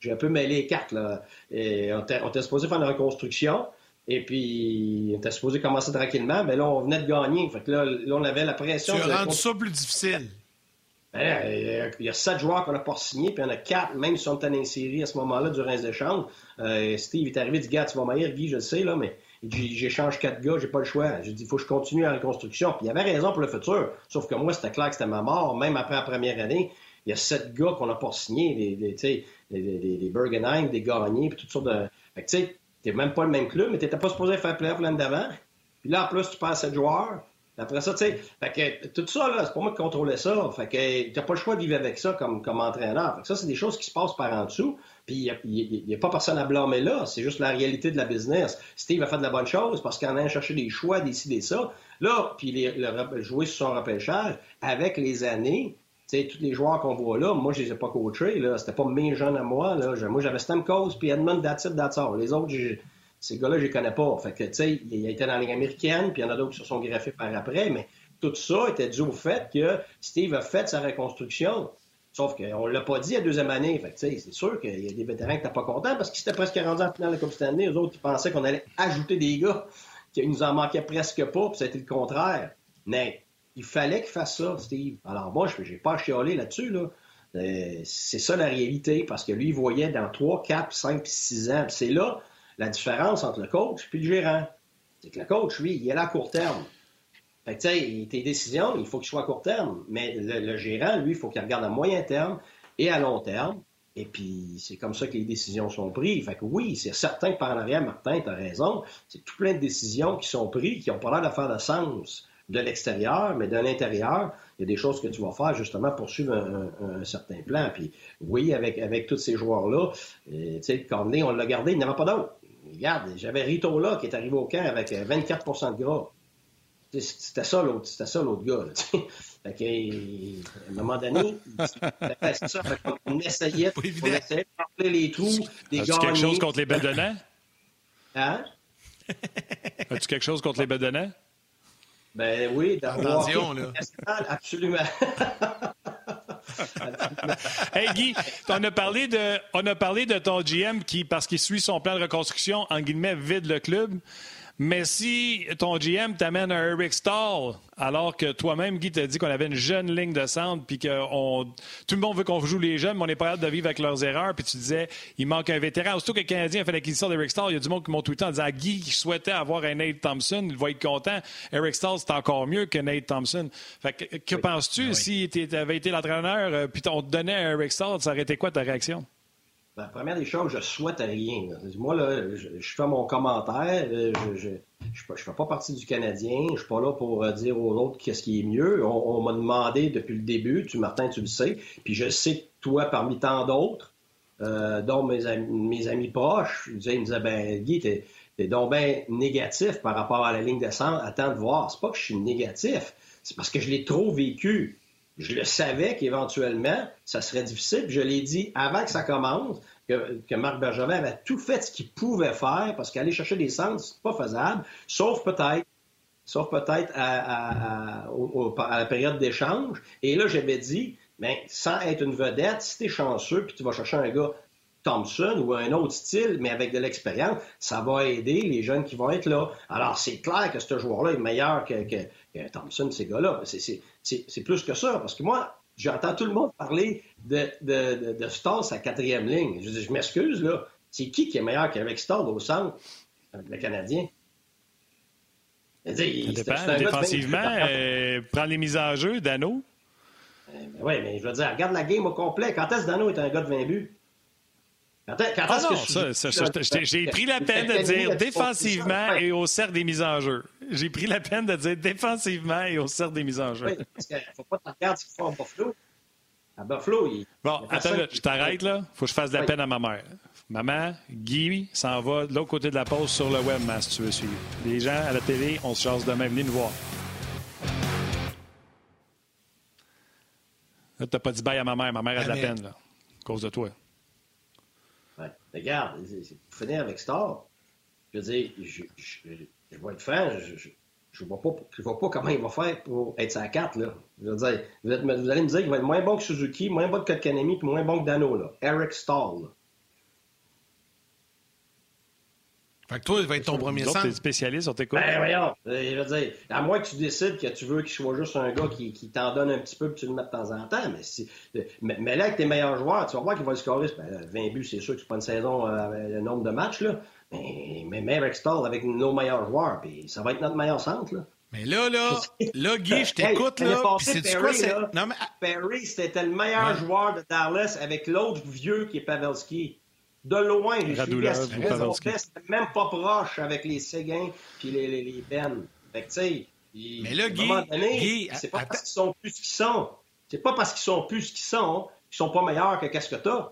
J'ai un peu mêlé les cartes. On était supposé faire une reconstruction. Et puis, on était supposé commencer tranquillement, mais là, on venait de gagner. Fait que là, on avait la pression. Tu as rendu ça plus difficile. Ben, il y a sept joueurs qu'on n'a pas signé, puis il y en a quatre, même si on était une série à ce moment-là, durant les échanges. Euh, Steve est arrivé, il dit Gars, tu vas m'ailleurs, Guy, je le sais, là, mais j'échange quatre gars, j'ai pas le choix. J'ai dit, il faut que je continue la reconstruction. Puis il avait raison pour le futur. Sauf que moi, c'était clair que c'était ma mort. Même après la première année, il y a sept gars qu'on n'a pas signés, des, des, des, des, Bergenheim, des Gagnés, puis toutes sortes de. Fait que tu sais, t'es même pas le même club, mais t'étais pas supposé faire playoff l'année d'avant. Puis là, en plus, tu passes sept joueurs. Après ça, tu sais, fait que tout ça, là, c'est pas moi qui contrôlais ça. Fait que t'as pas le choix de vivre avec ça comme, comme entraîneur. Fait que ça, c'est des choses qui se passent par en dessous. Puis il n'y a, pas personne à blâmer là. C'est juste la réalité de la business. Steve a fait de la bonne chose parce qu'il en a cherché des choix, décidé ça. Là, puis les, le, jouer sur son repêchage, avec les années, tous les joueurs qu'on voit là, moi, je les ai pas coachés, là. C'était pas mes jeunes à moi, là. Moi, j'avais Stamkos puis Edmund Datit Datsar. Les autres, ces gars-là, je les connais pas. Fait tu sais, il a été dans la Ligue américaine, puis il y en a d'autres qui se sont greffés par après, mais tout ça était dû au fait que Steve a fait sa reconstruction. Sauf qu'on ne l'a pas dit la deuxième année. Fait c'est sûr qu'il y a des vétérans qui n'étaient pas contents parce qu'ils étaient presque rendus en finale de la Coupe Stanley. Eux autres, ils pensaient qu'on allait ajouter des gars, qu'il nous en manquait presque pas, puis ça a été le contraire. Mais il fallait qu'il fasse ça, Steve. Alors moi, je n'ai pas à chialer là-dessus. Là. Euh, c'est ça la réalité, parce que lui, il voyait dans 3, 4, 5, 6 ans. C'est là la différence entre le coach et le gérant. C'est que le coach, lui, il est là à court terme. Fait que, tes décisions, il faut qu'ils soient à court terme. Mais le, gérant, lui, il faut qu'il regarde à moyen terme et à long terme. Et puis, c'est comme ça que les décisions sont prises. Fait oui, c'est certain que par en arrière, Martin, tu as raison. C'est tout plein de décisions qui sont prises, qui ont pas l'air de faire de sens de l'extérieur, mais de l'intérieur, il y a des choses que tu vas faire justement pour suivre un, certain plan. Puis oui, avec, avec tous ces joueurs-là, euh, tu sais, Cornet, on l'a gardé, il n'y en avait pas d'autres. Regarde, j'avais Rito là qui est arrivé au camp avec 24% de gras. C'était ça l'autre, c'était ça l'autre gars. Là, fait que, à un moment donné, c'est ça. on essayait, on essayait de remplir les trous des As-tu quelque chose contre les bedonnants? Hein? As-tu quelque chose contre les bedonnants? Ben oui, d'avoir. là. Absolument. (laughs) hey Guy, on a parlé de, on a parlé de ton GM qui, parce qu'il suit son plan de reconstruction, en guillemets, vide le club. Mais si ton GM t'amène un Eric Stahl, alors que toi-même, Guy, t'as dit qu'on avait une jeune ligne de centre, puis que tout le monde veut qu'on joue les jeunes, mais on est pas hâte de vivre avec leurs erreurs, puis tu disais, il manque un vétéran. Aussitôt que le Canadien a fait l'acquisition d'Eric Stahl, il y a du monde qui m'ont tweeté en disant, Guy, qui souhaitait avoir un Nate Thompson, il va être content. Eric Stahl, c'est encore mieux que Nate Thompson. Fait que, que penses-tu si tu avais été l'entraîneur, euh, puis on te donnait un Eric Stahl, ça aurait été quoi ta réaction? La première des choses, je souhaite rien. Moi, là, je, fais mon commentaire. Euh, je ne fais pas partie du Canadien. Je suis pas là pour euh, dire aux autres qu'est-ce qui est mieux. On, m'a demandé depuis le début, tu Martin, tu le sais. Puis je sais que toi, parmi tant d'autres, euh, dont mes amis, proches, ils me disaient, ben Guy, t'es es donc bien négatif par rapport à la ligne de. Attends de voir. C'est pas que je suis négatif. C'est parce que je l'ai trop vécu. Je le savais qu'éventuellement, ça serait difficile. je l'ai dit avant que ça commence, que, Marc Bergevin avait tout fait ce qu'il pouvait faire, parce qu'aller chercher des centres, c'est pas faisable, sauf peut-être sauf peut-être à, la période d'échange. Et là, j'avais dit, mais ben, sans être une vedette, si tu es chanceux, puis tu vas chercher un gars Thompson ou un autre style, mais avec de l'expérience, ça va aider les jeunes qui vont être là. Alors, c'est clair que ce joueur-là est meilleur que, Thompson, ces gars-là. C'est plus que ça, parce que moi, j'entends tout le monde parler de, de, de, Stas à quatrième ligne. Je, je m'excuse, là. C'est qui qui est meilleur qu'avec Stas au centre, avec le Canadien? ça dépend. Défensivement, euh, prends les mises en jeu, Dano. Euh, ben oui, mais je veux dire, regarde la game au complet. Quand est-ce que Dano est un gars de 20 buts? Quand, quand ah que j'ai pris la peine de dire défensivement et au cercle des mises en jeu. J'ai pris la peine de dire défensivement et au cercle des mises en jeu. Parce ne faut pas t'en regarder ce fort Buffalo. À Buffalo, il. Bon, attends, je t'arrête là. faut que je fasse de la peine à ma mère. Maman, Guy s'en va de l'autre côté de la pause sur le web, si tu veux suivre. Les gens à la télé, on se chasse demain. Venez nous voir. Là, t'as pas dit bye à ma mère. Ma mère a de la peine, là, à cause de toi. Regarde, finir avec Star, je veux dire, je, je, je être franc, je, je ne vois, pas, vois pas comment il va faire pour être sa carte. Là. Je veux dire, vous, allez me dire qu'il va être moins bon que Suzuki, moins bon que Kotkanemi, puis moins bon que Dano. Là. Eric Stahl. Fait que toi, il va être ton premier centre. Tu es spécialiste, on t'écoute. Ben voyons, euh, je veux dire, à moins que tu décides que tu veux qu'il soit juste un gars qui, qui t'en donne un petit peu et tu le mets de temps en temps, mais, si, mais, là, avec tes meilleurs joueurs, tu vas voir qu'il va le scorer. Ben, 20 buts, c'est sûr que c'est pas une saison euh, avec le nombre de matchs, là, mais, mais Eric Stahl avec nos meilleurs joueurs, puis ça va être notre meilleur centre, là. Mais là, là, (laughs) là, Guy, je t'écoute, là. c'est quoi, c'est... Mais... Perry, c'était le meilleur joueur de Dallas avec l'autre vieux qui est Pavelski. De loin, les c'était même pas proche avec les Séguins puis les, les, les Ben. Fait que, tu sais, mais là, Guy, c'est pas parce qu'ils sont plus ce qu'ils sont. C'est pas parce qu'ils sont plus ce qu'ils sont qu'ils sont pas meilleurs que qu'est-ce que t'as.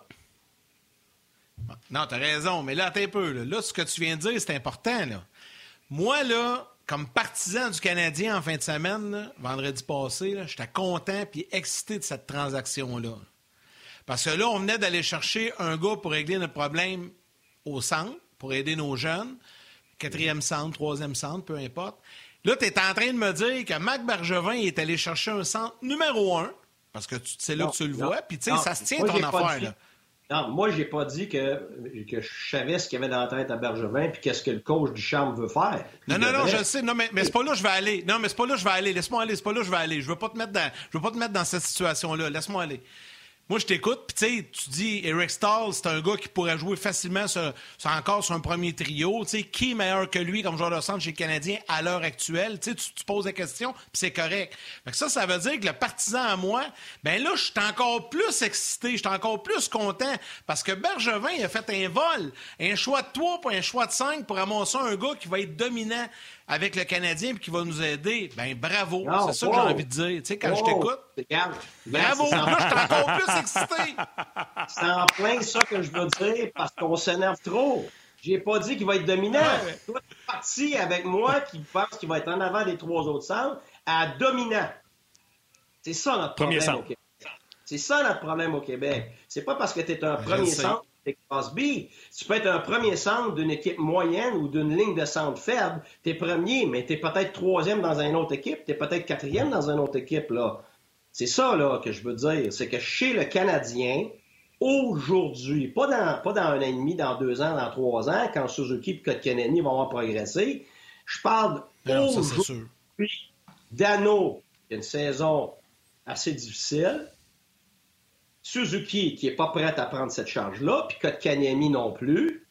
Non, t'as raison, mais là, un peu. Là. là, ce que tu viens de dire, c'est important. Là. Moi, là, comme partisan du Canadien en fin de semaine, vendredi passé, j'étais content et excité de cette transaction-là. Parce que là, on venait d'aller chercher un gars pour régler notre problème au centre, pour aider nos jeunes. Quatrième centre, troisième centre, peu importe. Là, tu es en train de me dire que Mac Bergevin est allé chercher un centre numéro un, parce que c'est là que tu le vois, puis tu sais, ça se tient ton affaire. Là. Non, moi, j'ai pas dit que, que je savais ce qu'il y avait dans la tête à Bergevin puis qu'est-ce que le coach du charme veut faire. Non, non, non, je sais. Non, mais, mais c'est pas là que je vais aller. Non, mais c'est pas là que je vais aller. Laisse-moi aller. C'est pas là que je vais aller. Je veux pas te mettre dans, je veux pas te mettre dans cette situation-là. Laisse-moi aller. Moi, je t'écoute, puis tu sais, tu dis Eric Stahl, c'est un gars qui pourrait jouer facilement sur, encore sur un premier trio. Tu sais, qui est meilleur que lui comme joueur de centre chez les Canadiens à l'heure actuelle? Tu, tu poses la question, puis c'est correct. Fait ça, ça veut dire que le partisan à moi, ben là, je suis encore plus excité, je suis encore plus content, parce que Bergevin, a fait un vol, un choix de 3 pour un choix de 5 pour amasser un gars qui va être dominant avec le Canadien et qui va nous aider, ben bravo. c'est ça que j'ai envie de dire. Tu sais, quand je t'écoute. Bravo, là, je suis encore plus excité. (laughs) C'est en plein ça que je veux dire parce qu'on s'énerve trop. J'ai pas dit qu'il va être dominant. Toi, tu es parti avec moi qui pense qu'il va être en avant des trois autres centres à dominant. C'est ça notre problème au Québec. C'est ça notre problème au Québec. C'est pas parce que tu es un premier centre Crosby. Tu peux être un premier centre d'une équipe moyenne ou d'une ligne de centre faible. Tu es premier, mais tu es peut-être troisième dans une autre équipe. Tu es peut-être quatrième dans une autre équipe. là. C'est ça là, que je veux dire. C'est que chez le Canadien, aujourd'hui, pas dans, pas dans un an et demi, dans deux ans, dans trois ans, quand Suzuki et Kotkaniemi vont avoir progressé, je parle aujourd'hui. Dano, une saison assez difficile. Suzuki qui n'est pas prête à prendre cette charge-là, puis Kotkaniemi non plus.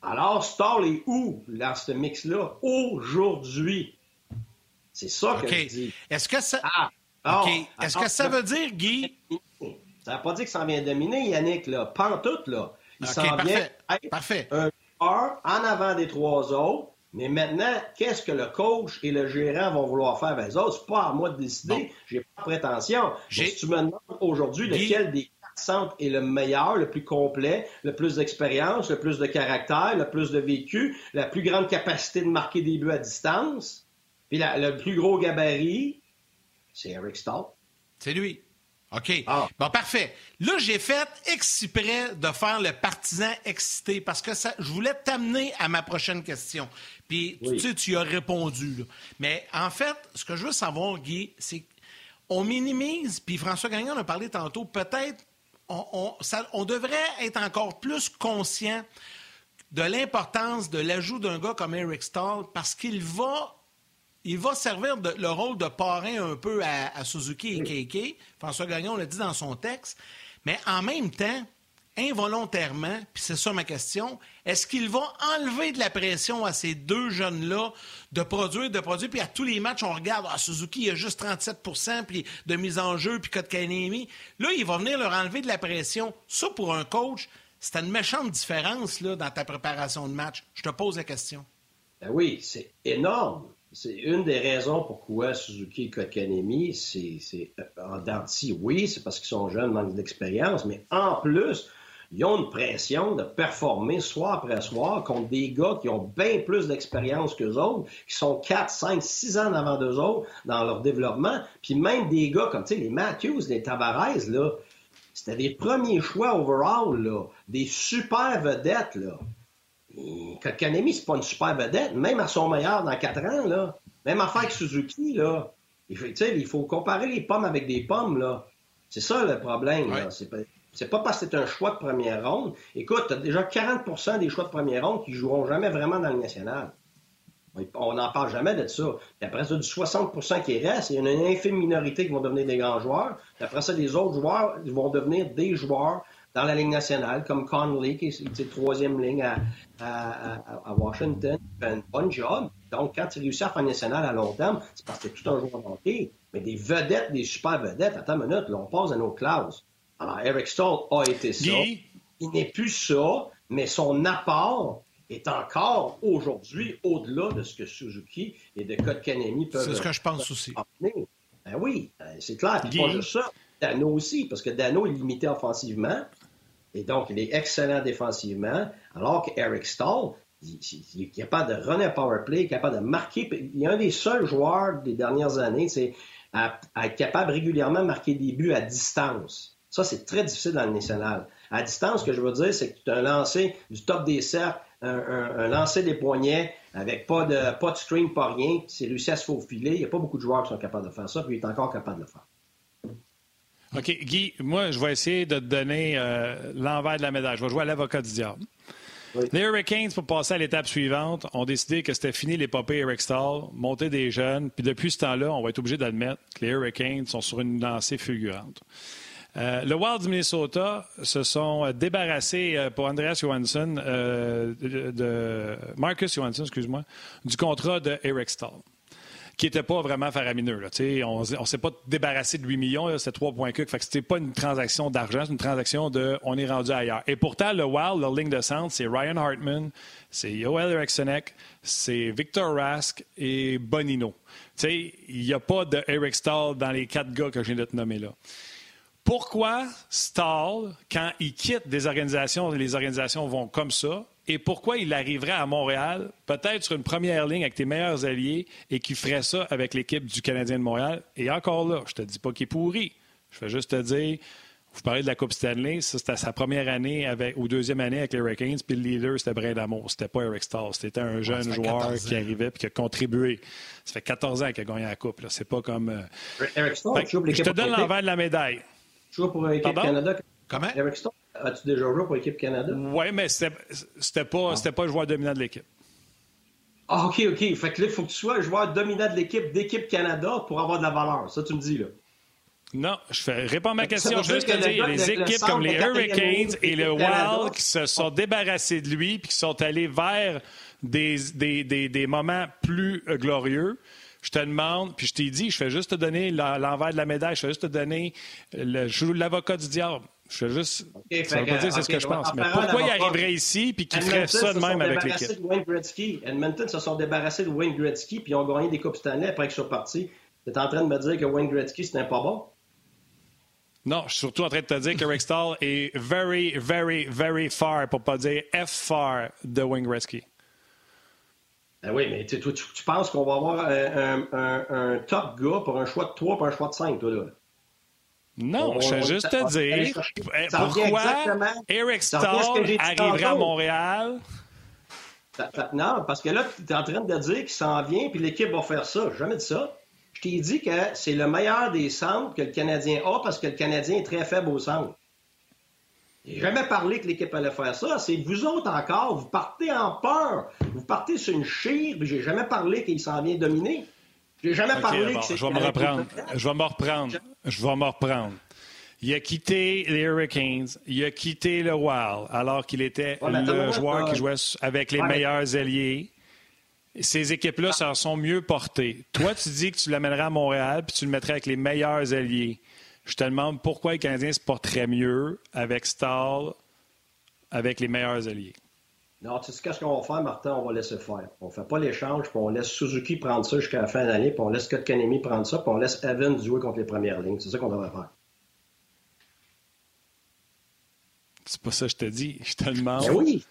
Alors, Stall est où dans ce mix-là aujourd'hui? C'est ça que je dis. Est-ce que ça. Ah, Est-ce que ça veut dire, Guy? Ça ne veut pas dire que ça vient dominer, Yannick, là. Pantoute, là. Il s'en vient parfait. un en avant des trois autres, mais maintenant, qu'est-ce que le coach et le gérant vont vouloir faire avec les autres? C'est pas à moi de décider. Je J'ai pas de prétention. Si tu me demandes aujourd'hui lequel des quatre centres est le meilleur, le plus complet, le plus d'expérience, le plus de caractère, le plus de vécu, la plus grande capacité de marquer des buts à distance, puis le plus gros gabarit, c'est Eric Stahl. C'est lui. OK? Ah. Bon, parfait. Là, j'ai fait exprès de faire le partisan excité parce que ça, je voulais t'amener à ma prochaine question. Puis, tu sais, tu y as répondu. Mais en fait, ce que je veux savoir, Guy, c'est qu'on minimise, puis François Gagnon en a parlé tantôt, peut-être on, on, devrait être encore plus conscient de l'importance de l'ajout d'un gars comme Eric Stahl parce qu'il va il va servir de, le rôle de parrain un peu à, Suzuki et KK. François Gagnon l'a dit dans son texte. Mais en même temps, involontairement, puis c'est ça ma question, est-ce qu'il va enlever de la pression à ces deux jeunes-là de produire, de produire, puis à tous les matchs, on regarde, ah, Suzuki, il a juste 37% puis de mise en jeu, puis Kotkanemi. Là, il va venir leur enlever de la pression. Ça, pour un coach, c'est une méchante différence là, dans ta préparation de match. Je te pose la question. Ben oui, c'est énorme. C'est une des raisons pourquoi Suzuki et c'est euh, en denti, oui, c'est parce qu'ils sont jeunes, manquent d'expérience, mais en plus, ils ont une pression de performer soir après soir contre des gars qui ont bien plus d'expérience qu'eux autres, qui sont 4, 5, 6 ans avant d'eux autres dans leur développement. Puis même des gars comme, tu sais, les Matthews, les Tavares, là, c'était des premiers choix overall, là, des super vedettes, là. Kotkaniemi, c'est pas une super vedette, même à son meilleur dans 4 ans, là. Même affaire que Suzuki, là. Il faut, il faut comparer les pommes avec des pommes, là. C'est ça le problème, là. C'est pas, pas parce que c'est un choix de première ronde. Écoute, tu as déjà 40% des choix de première ronde qui joueront jamais vraiment dans le national. On n'en parle jamais de ça. Puis après ça, du 60% qui reste, il y a une infime minorité qui vont devenir des grands joueurs. Puis après ça, les autres joueurs vont devenir des joueurs dans la Ligue nationale, comme Connolly, qui est troisième ligne à, à, Washington, fait un bon job. Donc, quand tu réussis à faire national à long terme, c'est parce que tout un joueur hockey. Mais des vedettes, des super vedettes, attends une minute, là, on passe à nos classes. Alors, Eric Stoll a été ça. Il n'est plus ça, mais son apport est encore aujourd'hui au-delà de ce que Suzuki et de Kotkaniemi peuvent C'est ce que je pense aussi. Ben oui, ben, c'est clair. Puis pas juste ça. Dano aussi, parce que Dano est limité offensivement. Et donc, il est excellent défensivement, alors qu'Eric Stahl, il, est capable de runner un power play, capable de marquer. Il est un des seuls joueurs des dernières années c'est à, être capable régulièrement de marquer des buts à distance. Ça, c'est très difficile dans le national. À distance, ce que je veux dire, c'est que tu as un lancer du top des cercles, un, lancer des poignets avec pas de, pas de stream, pas rien. C'est réussi à se faufiler. Il n'y a pas beaucoup de joueurs qui sont capables de faire ça, puis il est encore capable de le faire. OK, Guy, moi, je vais essayer de te donner euh, l'envers de la médaille. Je vais jouer à l'avocat du diable. Les Hurricanes, pour passer à l'étape suivante, ont décidé que c'était fini l'épopée Eric Stahl, monter des jeunes. Puis depuis ce temps-là, on va être obligé d'admettre que les Hurricanes sont sur une lancée fulgurante. Euh, le Wild du Minnesota se sont débarrassés euh, pour Andreas Johansson, de, Marcus Johansson, excuse-moi, du contrat de Eric Stahl qui n'était pas vraiment faramineux. On ne s'est pas débarrassé de 8 millions, 3,4. Fait que c'était pas une transaction d'argent, c'est une transaction de on est rendu ailleurs. Et pourtant, le Wild, leur ligne de centre, c'est Ryan Hartman, c'est Yoel Erikssonek, c'est Victor Rask et Bonino. Il n'y a pas de Eric Stahl dans les quatre gars que je viens de te nommer là. Pourquoi Stahl, quand il quitte des organisations, les organisations vont comme ça, et pourquoi il arriverait à Montréal, peut-être sur une première ligne avec tes meilleurs alliés, et qu'il ferait ça avec l'équipe du Canadien de Montréal? Et encore là, je te dis pas qu'il est pourri. Je vais juste te dire, vous parlez de la Coupe Stanley, ça c'était sa première année avec, ou deuxième année avec les Hurricanes, puis le leader c'était Brad Amour, c'était pas Eric Stahl, c'était un jeune joueur qui arrivait et qui a contribué. Ça fait 14 ans qu'il a gagné la Coupe, c'est pas comme. Euh, Eric Stahl, je te donne l'envers de la médaille. Toujours pour l'équipe Canada. Comment? Eric Stahl, as-tu déjà joué pour l'équipe Canada? Oui, mais c'était pas, ah. pas le joueur dominant de l'équipe. Ah, OK, OK. Fait que là, il faut que tu sois un joueur dominant de l'équipe d'équipe Canada pour avoir de la valeur. Ça, tu me dis, là. Non, je fais, réponds à ma question. Je veux juste te dire, les équipes comme les Hurricanes et le Wild qui se sont débarrassés de lui puis qui sont allés vers des, des, des, des moments plus euh, glorieux. Je te demande, puis je t'ai dit, je fais juste te donner l'envers de la médaille, je fais juste te donner le, l'avocat du diable. Je fais juste. ça veut pas dire c'est ce que je pense. Mais pourquoi il arriverait ici puis qu'il ferait ça de même avec l'équipe? Edmonton se sont débarrassés de Wayne Gretzky puis ils ont gagné des Coupes Stanley après qu'ils soient partis. Tu es en train de me dire que Wayne Gretzky, c'était pas bon? Non, je suis surtout en train de te dire que Rick Stahl est very, very, very far, pour pas dire F far de Wayne Gretzky. Ben oui, mais tu, tu, penses qu'on va avoir un, un, un, top gars pour un choix de 3 pour un choix de 5, toi, là? Non, je vais juste te dire pourquoi Eric Stahl arriverait à Montréal? Non, parce que là, tu es en train de dire qu'il s'en vient puis l'équipe va faire ça. J'ai jamais dit ça. Je t'ai dit que c'est le meilleur des centres que le Canadien a parce que le Canadien est très faible au centre. J'ai jamais parlé que l'équipe allait faire ça. C'est vous autres encore, vous partez en peur. Vous partez sur une chire, j'ai jamais parlé qu'il s'en vient dominer. J'ai jamais parlé que c'est. Je vais me reprendre. Je vais me reprendre. Je vais me reprendre. Il a quitté les Hurricanes, il a quitté le Wild, alors qu'il était le joueur qui jouait avec les meilleurs alliés. Ces équipes-là s'en sont mieux portées. Toi, tu dis que tu l'amènerais à Montréal, puis tu le mettrais avec les meilleurs alliés. Je te demande pourquoi les Canadiens se porteraient mieux avec Stahl, avec les meilleurs alliés. Non, tu sais qu'est-ce qu'on va faire, Martin? On va laisser faire. On ne fait pas l'échange, puis on laisse Suzuki prendre ça jusqu'à la fin de l'année, puis on laisse Kotkaniemi prendre ça, puis on laisse Evans jouer contre les premières lignes. C'est ça qu'on devrait faire. C'est pas ça que je te dis. Je te demande. Ben oui.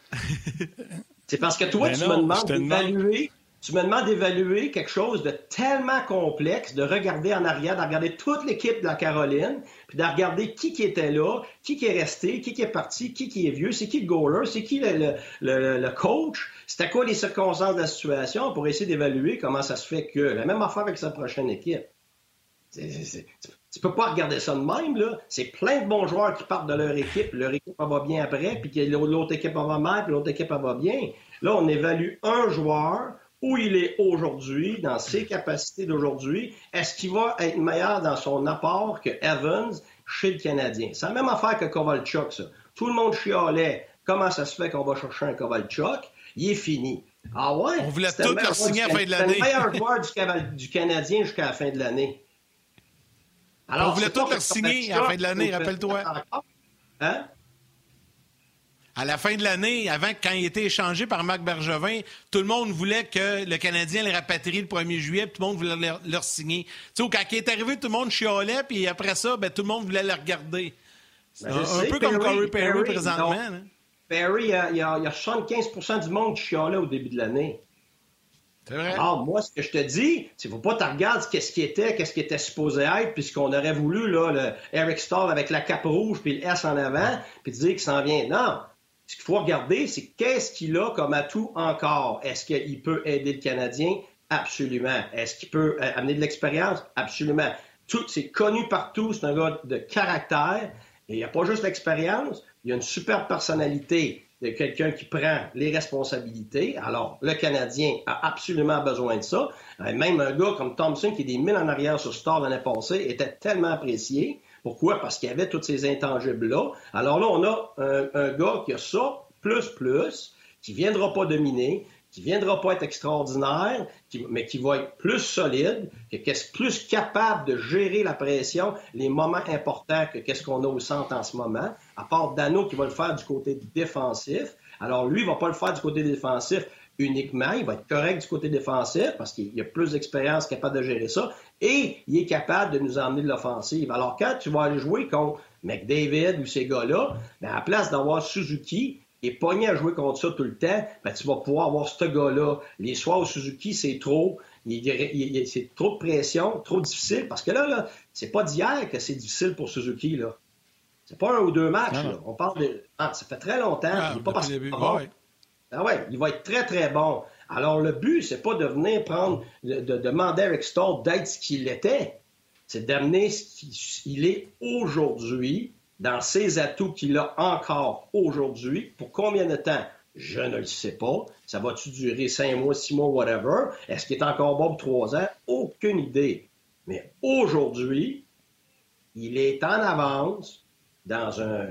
C'est parce que toi, ben tu, me demandes d'évaluer, tu me demandes d'évaluer quelque chose de tellement complexe, de regarder en arrière, de regarder toute l'équipe de la Caroline, puis de regarder qui qui était là, qui qui est resté, qui qui est parti, qui qui est vieux, c'est qui le goaler, c'est qui le, le, le, coach, c'était quoi les circonstances de la situation pour essayer d'évaluer comment ça se fait que. La même affaire avec sa prochaine équipe. Tu peux pas regarder ça de même, là. C'est plein de bons joueurs qui partent de leur équipe. Leur équipe va bien après, puis l'autre équipe va mal, puis l'autre équipe va bien. Là, on évalue un joueur où il est aujourd'hui, dans ses capacités d'aujourd'hui. Est-ce qu'il va être meilleur dans son apport que Evans chez le Canadien? C'est la même affaire que Kovalchuk, ça. Tout le monde chialait. Comment ça se fait qu'on va chercher un Kovalchuk? Il est fini. Ah ouais? On voulait tout leur signer à la fin de l'année. Le meilleur (laughs) joueur du, du Canadien jusqu'à la fin de l'année. Alors, on voulait tout leur signer à la fin de l'année, rappelle-toi. Hein? À la fin de l'année, avant, quand il était échangé par Marc Bergevin, tout le monde voulait que le Canadien les rapatrie le 1er juillet, puis tout le monde voulait leur, signer. Tu sais, quand il est arrivé, tout le monde chialait, puis après ça, ben, tout le monde voulait le regarder. Ben, un, peu comme Corey Perry, présentement. Hein. Perry, il y, a, 75% du monde qui chialait au début de l'année. Alors, moi, ce que je te dis, c'est faut pas te regarder qu'est-ce qui était, qu'est-ce qui était supposé être, puisqu'on aurait voulu, là, le Eric Stall avec la cape rouge puis le S en avant, puis te dire qu'il s'en vient. Non. Ce qu'il faut regarder, c'est qu'est-ce qu'il a comme atout encore? Est-ce qu'il peut aider le Canadien? Absolument. Est-ce qu'il peut euh, amener de l'expérience? Absolument. Tout, c'est connu partout, c'est un gars de caractère. Et il n'y a pas juste l'expérience, il y a une super personnalité de quelqu'un qui prend les responsabilités. Alors, le Canadien a absolument besoin de ça. Euh, même un gars comme Thompson, qui est des mille en arrière sur Star l'année passée, était tellement apprécié. Pourquoi? Parce qu'il y avait tous ces intangibles-là. Alors là, on a un, gars qui a ça, plus, plus, qui ne viendra pas dominer, qui ne viendra pas être extraordinaire, mais qui va être plus solide, qui est plus capable de gérer la pression, les moments importants que qu'est-ce qu'on a au centre en ce moment, à part Dano qui va le faire du côté défensif. Alors lui, il ne va pas le faire du côté défensif uniquement, il va être correct du côté défensif parce qu'il a plus d'expérience capable de gérer ça et il est capable de nous emmener de l'offensive. Alors quand tu vas aller jouer contre McDavid ou ces gars-là, ben, à la place d'avoir Suzuki, et pogné à jouer contre ça tout le temps, ben, tu vas pouvoir avoir ce gars-là. Les soirs au Suzuki, c'est trop. c'est trop de pression, trop difficile. Parce que là, là c'est pas d'hier que c'est difficile pour Suzuki. Là. C'est pas un ou deux matchs. On parle de. Ah, ça fait très longtemps. Ah, il pas parce Ah ouais, il va être très, très bon. Alors, le but, c'est pas de venir prendre, de, demander à Eric Stoll d'être ce qu'il était. C'est d'amener ce qu'il est aujourd'hui dans ses atouts qu'il a encore aujourd'hui. Pour combien de temps? Je ne le sais pas. Ça va-tu durer cinq mois, six mois, whatever? Est-ce qu'il est encore bon pour trois ans? Aucune idée. Mais aujourd'hui, il est en avance dans, un,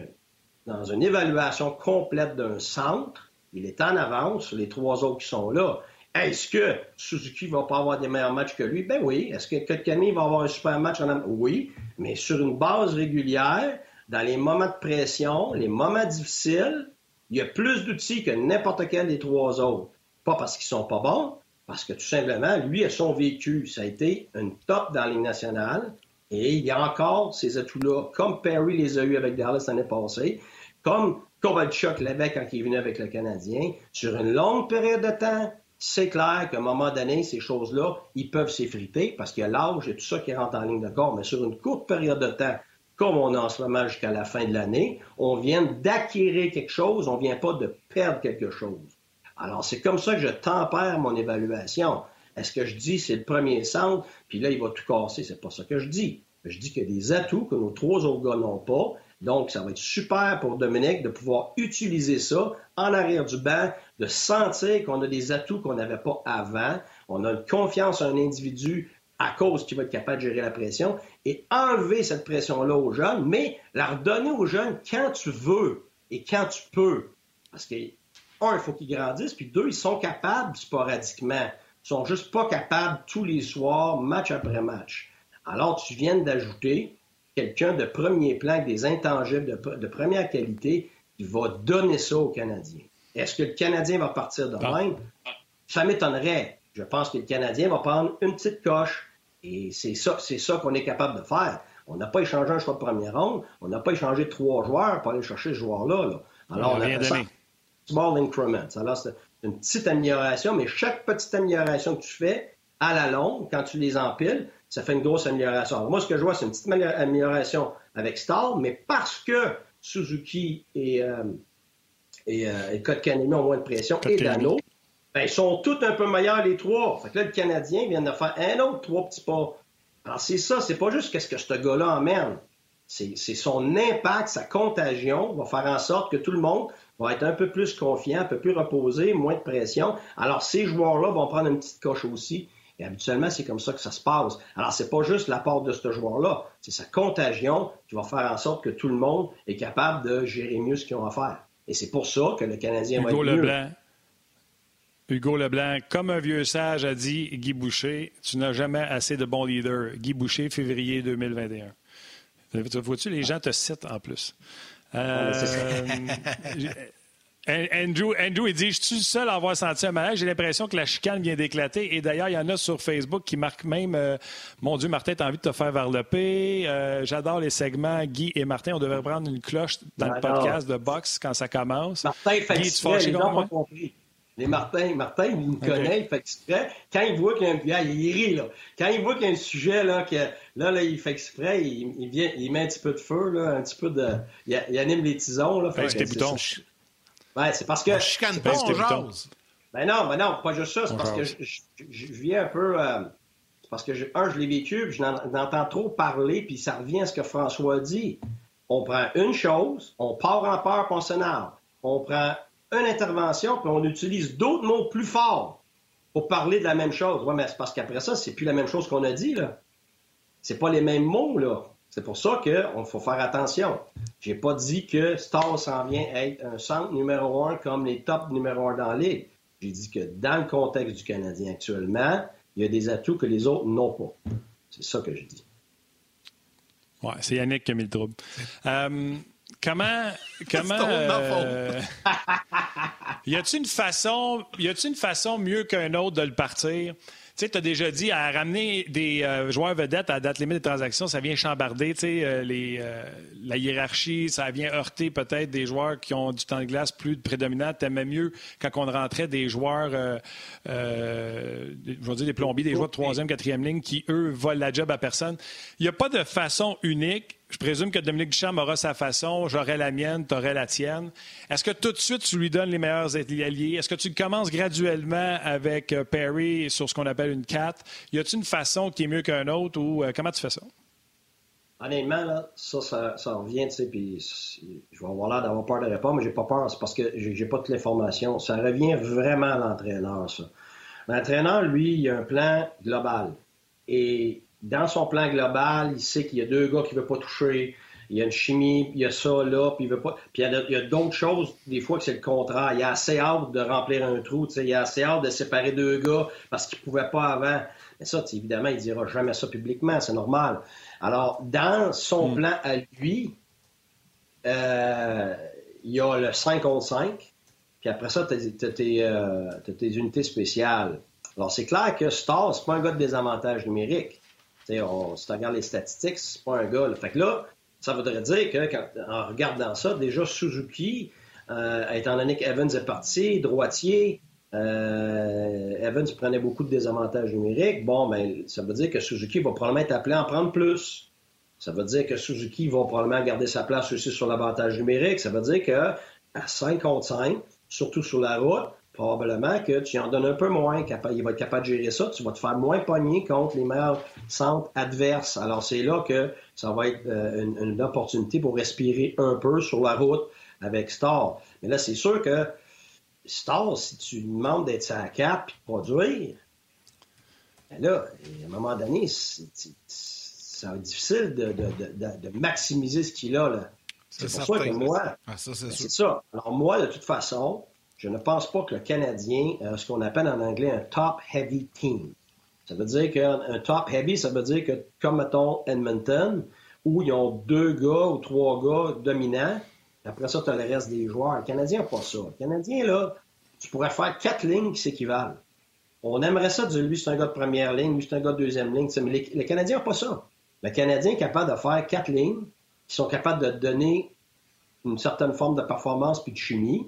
dans une évaluation complète d'un centre. Il est en avance les trois autres qui sont là. Est-ce que Suzuki va pas avoir des meilleurs matchs que lui? Ben oui. Est-ce que Kotkani va avoir un super match? En... Oui. Mais sur une base régulière, dans les moments de pression, les moments difficiles, il y a plus d'outils que n'importe quel des trois autres. Pas parce qu'ils sont pas bons, parce que tout simplement, lui a son vécu. Ça a été une top dans les nationales. Et il y a encore ces atouts-là, comme Perry les a eus avec Dallas l'année passée, comme Kovalchuk l'avait quand il est venu avec le Canadien. Sur une longue période de temps, c'est clair qu'à un moment donné, ces choses-là, ils peuvent s'effriter parce qu'il y a l'âge et tout ça qui rentre en ligne de corps. Mais sur une courte période de temps, comme on a en ce moment jusqu'à la fin de l'année, on vient d'acquérir quelque chose, on vient pas de perdre quelque chose. Alors, c'est comme ça que je tempère mon évaluation. Est-ce que je dis c'est le premier centre, puis là, il va tout casser? C'est pas ça que je dis. Je dis qu'il y a des atouts que nos trois autres gars n'ont pas. Donc, ça va être super pour Dominique de pouvoir utiliser ça en arrière du banc, de sentir qu'on a des atouts qu'on n'avait pas avant. On a une confiance en un individu à cause qu'il va être capable de gérer la pression et enlever cette pression-là aux jeunes, mais la redonner aux jeunes quand tu veux et quand tu peux. Parce que, un, il faut qu'ils grandissent, puis deux, ils sont capables sporadiquement. Ils sont juste pas capables tous les soirs, match après match. Alors, tu viens d'ajouter quelqu'un de premier plan, avec des intangibles de, de, première qualité, qui va donner ça aux Canadiens. Est-ce que le Canadien va partir de même? Ça m'étonnerait. Je pense que le Canadien va prendre une petite coche et c'est ça, c'est ça qu'on est capable de faire. On n'a pas échangé un choix de première ronde. On n'a pas échangé trois joueurs pour aller chercher ce joueur-là. Alors, on, a rien donné. small increments. Alors, c'est une petite amélioration, mais chaque petite amélioration que tu fais, à la longue, quand tu les empiles, ça fait une grosse amélioration. Alors, moi, ce que je vois, c'est une petite amélioration avec Star, mais parce que Suzuki et, euh, et, euh, et ont moins de pression, et Dano, ben, ils sont tous un peu meilleurs, les trois. Fait que là, le Canadien vient de faire un autre trois petits pas. Alors, c'est ça, c'est pas juste qu'est-ce que ce gars-là emmène. C'est son impact, sa contagion va faire en sorte que tout le monde va être un peu plus confiant, un peu plus reposé, moins de pression. Alors, ces joueurs-là vont prendre une petite coche aussi. Et habituellement, c'est comme ça que ça se passe. Alors, c'est pas juste l'apport de ce joueur-là, c'est sa contagion qui va faire en sorte que tout le monde est capable de gérer mieux ce qu'ils ont à faire. Et c'est pour ça que le Canadien va être Leblanc. Hugo Leblanc, comme un vieux sage a dit Guy Boucher, tu n'as jamais assez de bons leaders. Guy Boucher, février 2021. Vois-tu, les gens te citent en plus. Euh, (laughs) Andrew, Andrew, il dit Je suis seul à avoir senti un malaise. J'ai l'impression que la chicane vient d'éclater. Et d'ailleurs, il y en a sur Facebook qui marquent même euh, Mon Dieu, Martin, t'as envie de te faire varloper. Euh, J'adore les segments. Guy et Martin, on devrait prendre une cloche dans le podcast de boxe quand ça commence. Martin fait Guy, tu les gens compris. Les Martin, Martin, il me connaît, il fait exprès. Quand il voit qu'il y a un. il rit, là. Quand il voit qu'il y a un sujet, là, que, là, là, il fait exprès, il, vient, il met un petit peu de feu, là, un petit peu de. Il, anime les tisons, là. Fait, boutons. C'est parce que. On chicane pas, on jase. Ben non, ben non, pas juste ça. C'est parce que je, je, viens un peu. Euh, c'est parce que, je, un, je l'ai vécu, puis j'entends trop parler, puis ça revient à ce que François dit. On prend une chose, on part en peur, puis on s'énerve. On prend une intervention, puis on utilise d'autres mots plus forts pour parler de la même chose. Ouais, mais c'est parce qu'après ça, c'est plus la même chose qu'on a dit, là. C'est pas les mêmes mots, là. C'est pour ça qu'il faut faire attention. J'ai pas dit que Star s'en vient être un centre numéro un comme les top numéro un dans la ligue. J'ai dit que dans le contexte du Canadien actuellement, il y a des atouts que les autres n'ont pas. C'est ça que je dis. Ouais, c'est Yannick qui a mis le trouble. Euh, comment. (laughs) comment euh, (laughs) y a-t-il une façon, y a-t-il une façon mieux qu'un autre de le partir? Tu sais, tu as déjà dit, à ramener des euh, joueurs vedettes à date limite des transactions, ça vient chambarder euh, les, euh, la hiérarchie, ça vient heurter peut-être des joueurs qui ont du temps de glace plus prédominant. T'aimais mieux quand on rentrait des joueurs, je veux dire des plombiers, des joueurs de troisième, quatrième ligne qui, eux, volent la job à personne. Il n'y a pas de façon unique je présume que Dominique Duchamp aura sa façon, j'aurai la mienne, tu aurais la tienne. Est-ce que tout de suite, tu lui donnes les meilleurs alliés? Est-ce que tu commences graduellement avec euh, Perry sur ce qu'on appelle une 4? Y a-t-il une façon qui est mieux qu'un autre ou euh, comment tu fais ça? Honnêtement, là, ça, ça, revient, tu sais, puis je vais avoir l'air d'avoir peur de répondre, mais j'ai pas peur, c'est parce que j'ai pas toute l'information. Ça revient vraiment à l'entraîneur, ça. L'entraîneur, lui, il a un plan global. Et dans son plan global, il sait qu'il y a deux gars qu'il ne veut pas toucher. Il y a une chimie, il y a ça là, puis il veut pas. Puis il y a, d'autres choses, des fois que c'est le contraire. Il a assez hâte de remplir un trou, il a assez hâte de séparer deux gars parce qu'il ne pouvait pas avant. Mais ça, évidemment, il ne dira jamais ça publiquement, c'est normal. Alors, dans son hmm. plan à lui, euh, il y a le 5 contre 5, puis après ça, tu as, euh, tes unités spéciales. Alors, c'est clair que Star, c'est pas un gars de désavantage numérique on, si tu regardes les statistiques, c'est pas un gars. Fait que là, ça voudrait dire que, en regardant ça, déjà Suzuki, euh, étant donné qu'Evans est parti, droitier, euh, Evans prenait beaucoup de désavantages numériques. Bon, ben, ça veut dire que Suzuki va probablement être appelé à en prendre plus. Ça veut dire que Suzuki va probablement garder sa place aussi sur l'avantage numérique. Ça veut dire que à 5 contre 5, surtout sur la route, probablement que tu en donnes un peu moins. Il va être capable de gérer ça. Tu vas te faire moins pogner contre les meilleurs centres adverses. Alors, c'est là que ça va être euh, une, opportunité pour respirer un peu sur la route avec Star. Mais là, c'est sûr que Star, si tu demandes d'être sa cap et de produire, ben là, à un moment donné, ça va être difficile de, maximiser ce qu'il a. Là. C'est pour ça que moi, ah, c'est ça. Alors moi, de toute façon, je ne pense pas que le Canadien a ce qu'on appelle en anglais un top-heavy team. Ça veut dire qu'un top-heavy, ça veut dire que, comme mettons Edmonton, où ils ont deux gars ou trois gars dominants, après ça, tu as le reste des joueurs. Le Canadien n'a pas ça. Le Canadien, là, tu pourrais faire quatre lignes qui s'équivalent. On aimerait ça dire lui, c'est un gars de première ligne, lui, c'est un gars de deuxième ligne. Mais les, Canadiens n'ont pas ça. Le Canadien est capable de faire quatre lignes qui sont capables de donner une certaine forme de performance puis de chimie.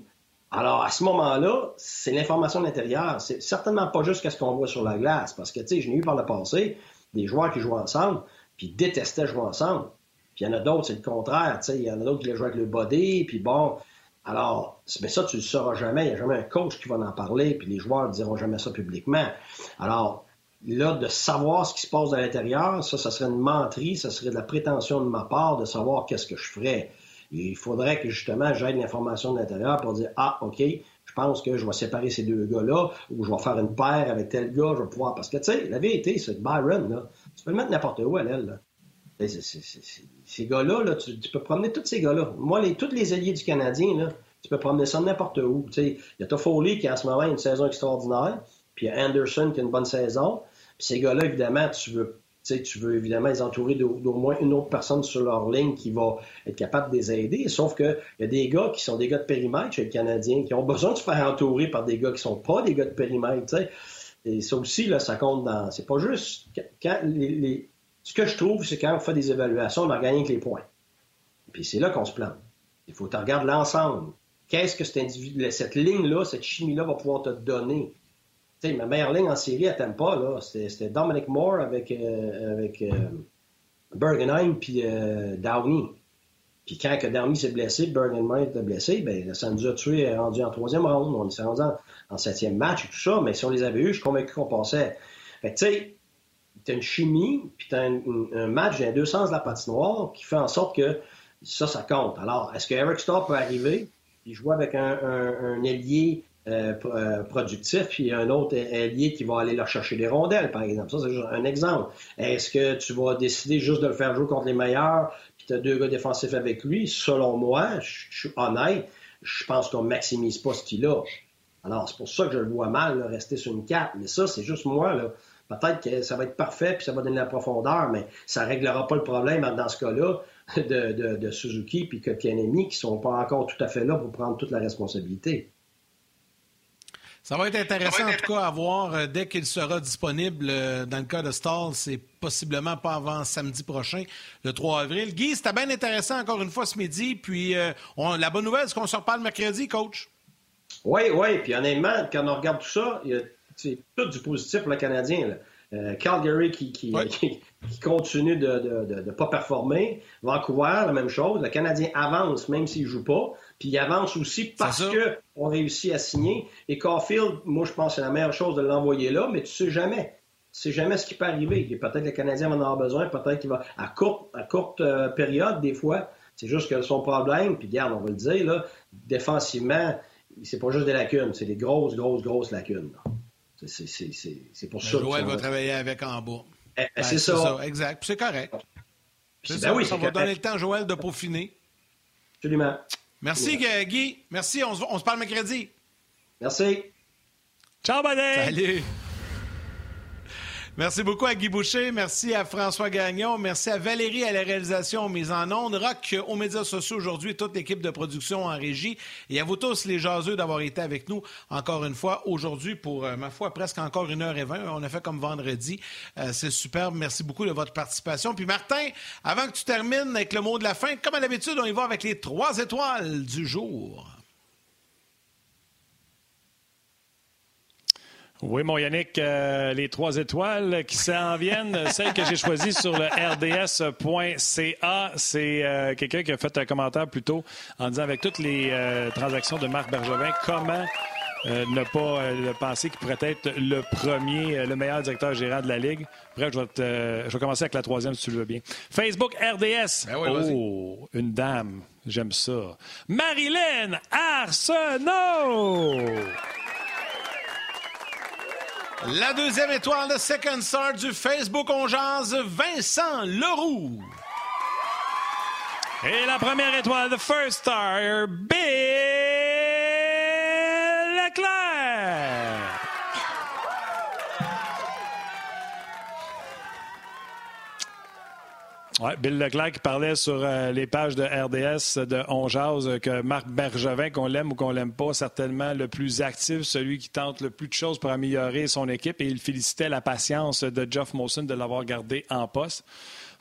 Alors, à ce moment-là, c'est l'information de l'intérieur. C'est certainement pas juste ce qu'on voit sur la glace. Parce que, tu sais, je n'ai eu par le passé des joueurs qui jouent ensemble, puis détestaient jouer ensemble. Puis il y en a d'autres, c'est le contraire. Tu sais, il y en a d'autres qui les jouent avec le body, puis bon. Alors, mais ça, tu le sauras jamais. Il n'y a jamais un coach qui va en parler, puis les joueurs ne diront jamais ça publiquement. Alors, là, de savoir ce qui se passe à l'intérieur, ça, ça serait une menterie, ça serait de la prétention de ma part de savoir qu'est-ce que je ferais. Il faudrait que justement j'aille l'information de l'intérieur pour dire Ah, OK, je pense que je vais séparer ces deux gars-là, ou je vais faire une paire avec tel gars, je vais pouvoir. Parce que, tu sais, la vérité, c'est Byron, là, tu peux le mettre n'importe où à l'aile. Ces gars-là, là, tu, peux promener tous ces gars-là. Moi, les, tous les alliés du Canadien, là, tu peux promener ça n'importe où. Il y a Toffoli qui, en ce moment, a une saison extraordinaire, puis il y a Anderson qui a une bonne saison. Puis ces gars-là, évidemment, tu veux tu veux évidemment les entourer d'au moins une autre personne sur leur ligne qui va être capable de les aider. Sauf qu'il y a des gars qui sont des gars de périmètre chez le Canadien qui ont besoin de se faire entourer par des gars qui sont pas des gars de périmètre. Et ça aussi, là, ça compte dans. C'est pas juste. Les, Ce que je trouve, c'est quand on fait des évaluations, on n'a gagné que les points. Puis c'est là qu'on se plante. Il faut que tu regardes l'ensemble. Qu'est-ce que cet individu, cette ligne-là, cette chimie-là va pouvoir te donner? Sais, ma meilleure en série, elle t'aime pas, là. C'était Dominic Moore avec, euh, avec euh, Bergenheim puis euh, Downey. Puis quand que Downey s'est blessé, Bergenheim était blessé, ben ça nous a rendu en troisième round. On s'est rendu en, septième match et tout ça, mais si on les avait eus, je suis convaincu qu'on passait. Fait tu sais, t'as une chimie, puis t'as un, un, match dans les deux sens de la patinoire qui fait en sorte que ça, ça compte. Alors, est-ce que Eric Starr peut arriver, puis jouer avec un, un, un ailier euh, euh, productif, puis un autre allié qui va aller leur chercher des rondelles, par exemple. Ça, c'est juste un exemple. Est-ce que tu vas décider juste de le faire jouer contre les meilleurs, puis tu as deux gars défensifs avec lui? Selon moi, je suis honnête, je pense qu'on maximise pas ce qu'il a. Alors, c'est pour ça que je le vois mal, rester sur une carte. Mais ça, c'est juste moi, là. Peut-être que ça va être parfait, puis ça va donner la profondeur, mais ça réglera pas le problème dans ce cas-là de, de, Suzuki puis Kotkaniemi qui sont pas encore tout à fait là pour prendre toute la responsabilité. Ça va être intéressant, en tout cas, à voir euh, dès qu'il sera disponible. Euh, dans le cas de Stall, c'est possiblement pas avant samedi prochain, le 3 avril. Guy, c'était bien intéressant encore une fois ce midi. Puis euh, la bonne nouvelle, c'est qu'on se reparle mercredi, coach. Oui, oui. Puis honnêtement, quand on regarde tout ça, c'est tout du positif pour le Canadien. Calgary qui, qui, continue de ne pas performer. Vancouver, la même chose. Le Canadien avance même s'il ne joue pas. Puis il avance aussi parce qu'on réussit à signer. Et Caulfield, moi, je pense que c'est la meilleure chose de l'envoyer là, mais tu sais jamais. Tu sais jamais ce qui peut arriver. Peut-être que le Canadien va en avoir besoin, peut-être qu'il va, à courte, à courte euh, période, des fois, c'est juste que son problème, puis garde, on va le dire, là, défensivement, c'est pas juste des lacunes, c'est des grosses, grosses, grosses lacunes. C'est pour ben, ça. Joël va travailler avec en bas. Eh, ben, c'est ça. Exact. c'est correct. Ben ça, oui, ça va donner le temps, Joël, de peaufiner. Absolument. Merci, Guy. Merci. On se, on se parle mercredi. Merci. Ciao, buddy. Salut. Merci beaucoup à Guy Boucher. Merci à François Gagnon. Merci à Valérie à la réalisation mise en ondes. Rock aux médias sociaux aujourd'hui, toute l'équipe de production en régie. Et à vous tous, les jaseux, d'avoir été avec nous encore une fois aujourd'hui pour, euh, ma foi, presque encore une heure et vingt. On a fait comme vendredi. Euh, c'est superbe. Merci beaucoup de votre participation. Puis Martin, avant que tu termines avec le mot de la fin, comme à l'habitude, on y va avec les trois étoiles du jour. Oui, mon Yannick, euh, les trois étoiles qui s'en (laughs) viennent, celle que j'ai choisie sur le rds.ca, c'est euh, quelqu'un qui a fait un commentaire plus tôt en disant avec toutes les euh, transactions de Marc Bergevin, comment ne pas penser qu'il pourrait être le premier, le meilleur directeur gérant de la Ligue. Bref, je vais, je vais commencer avec la troisième si tu le veux bien. Facebook RDS. Ben oh, une dame. J'aime ça. Marilyn Arsenault. La deuxième étoile de Second Star du Facebook On Vincent Leroux. Et la première étoile de First Star, Bill Leclerc. Bill Leclerc parlait sur euh, les pages de RDS de On euh, que Marc Bergevin, qu'on l'aime ou qu'on l'aime pas, certainement le plus actif, celui qui tente le plus de choses pour améliorer son équipe et il félicitait la patience de Jeff Molson de l'avoir gardé en poste.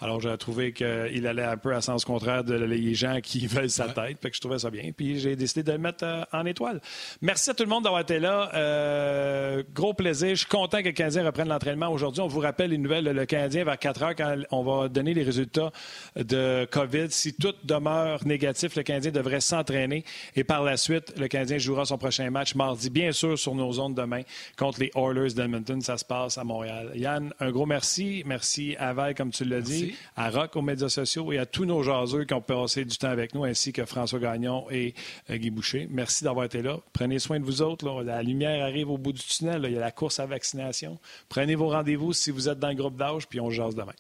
Alors, j'ai trouvé qu'il allait un peu à sens contraire de les gens qui (laughs) veulent sa tête. Fait que je trouvais ça bien. Puis j'ai décidé de le mettre euh, en étoile. Merci à tout le monde d'avoir été là. Euh, gros plaisir. Je suis content que le Canadien reprenne l'entraînement aujourd'hui. On vous rappelle les nouvelles. Le Canadien, vers 4 heures, quand on va donner les résultats de COVID, si tout demeure négatif, le Canadien devrait s'entraîner. Et par la suite, le Canadien jouera son prochain match mardi, bien sûr, sur nos zones demain contre les Oilers d'Edmonton. Ça se passe à Montréal. Yann, un gros merci. Merci à Val, comme tu l'as dit, à Rock aux médias sociaux et à tous nos jaseux qui ont passé du temps avec nous, ainsi que François Gagnon et euh, Guy Boucher. Merci d'avoir été là. Prenez soin de vous autres. La lumière arrive au bout du tunnel. Il y a la course à vaccination. Prenez vos rendez-vous si vous êtes dans le groupe d'âge, puis on jase demain.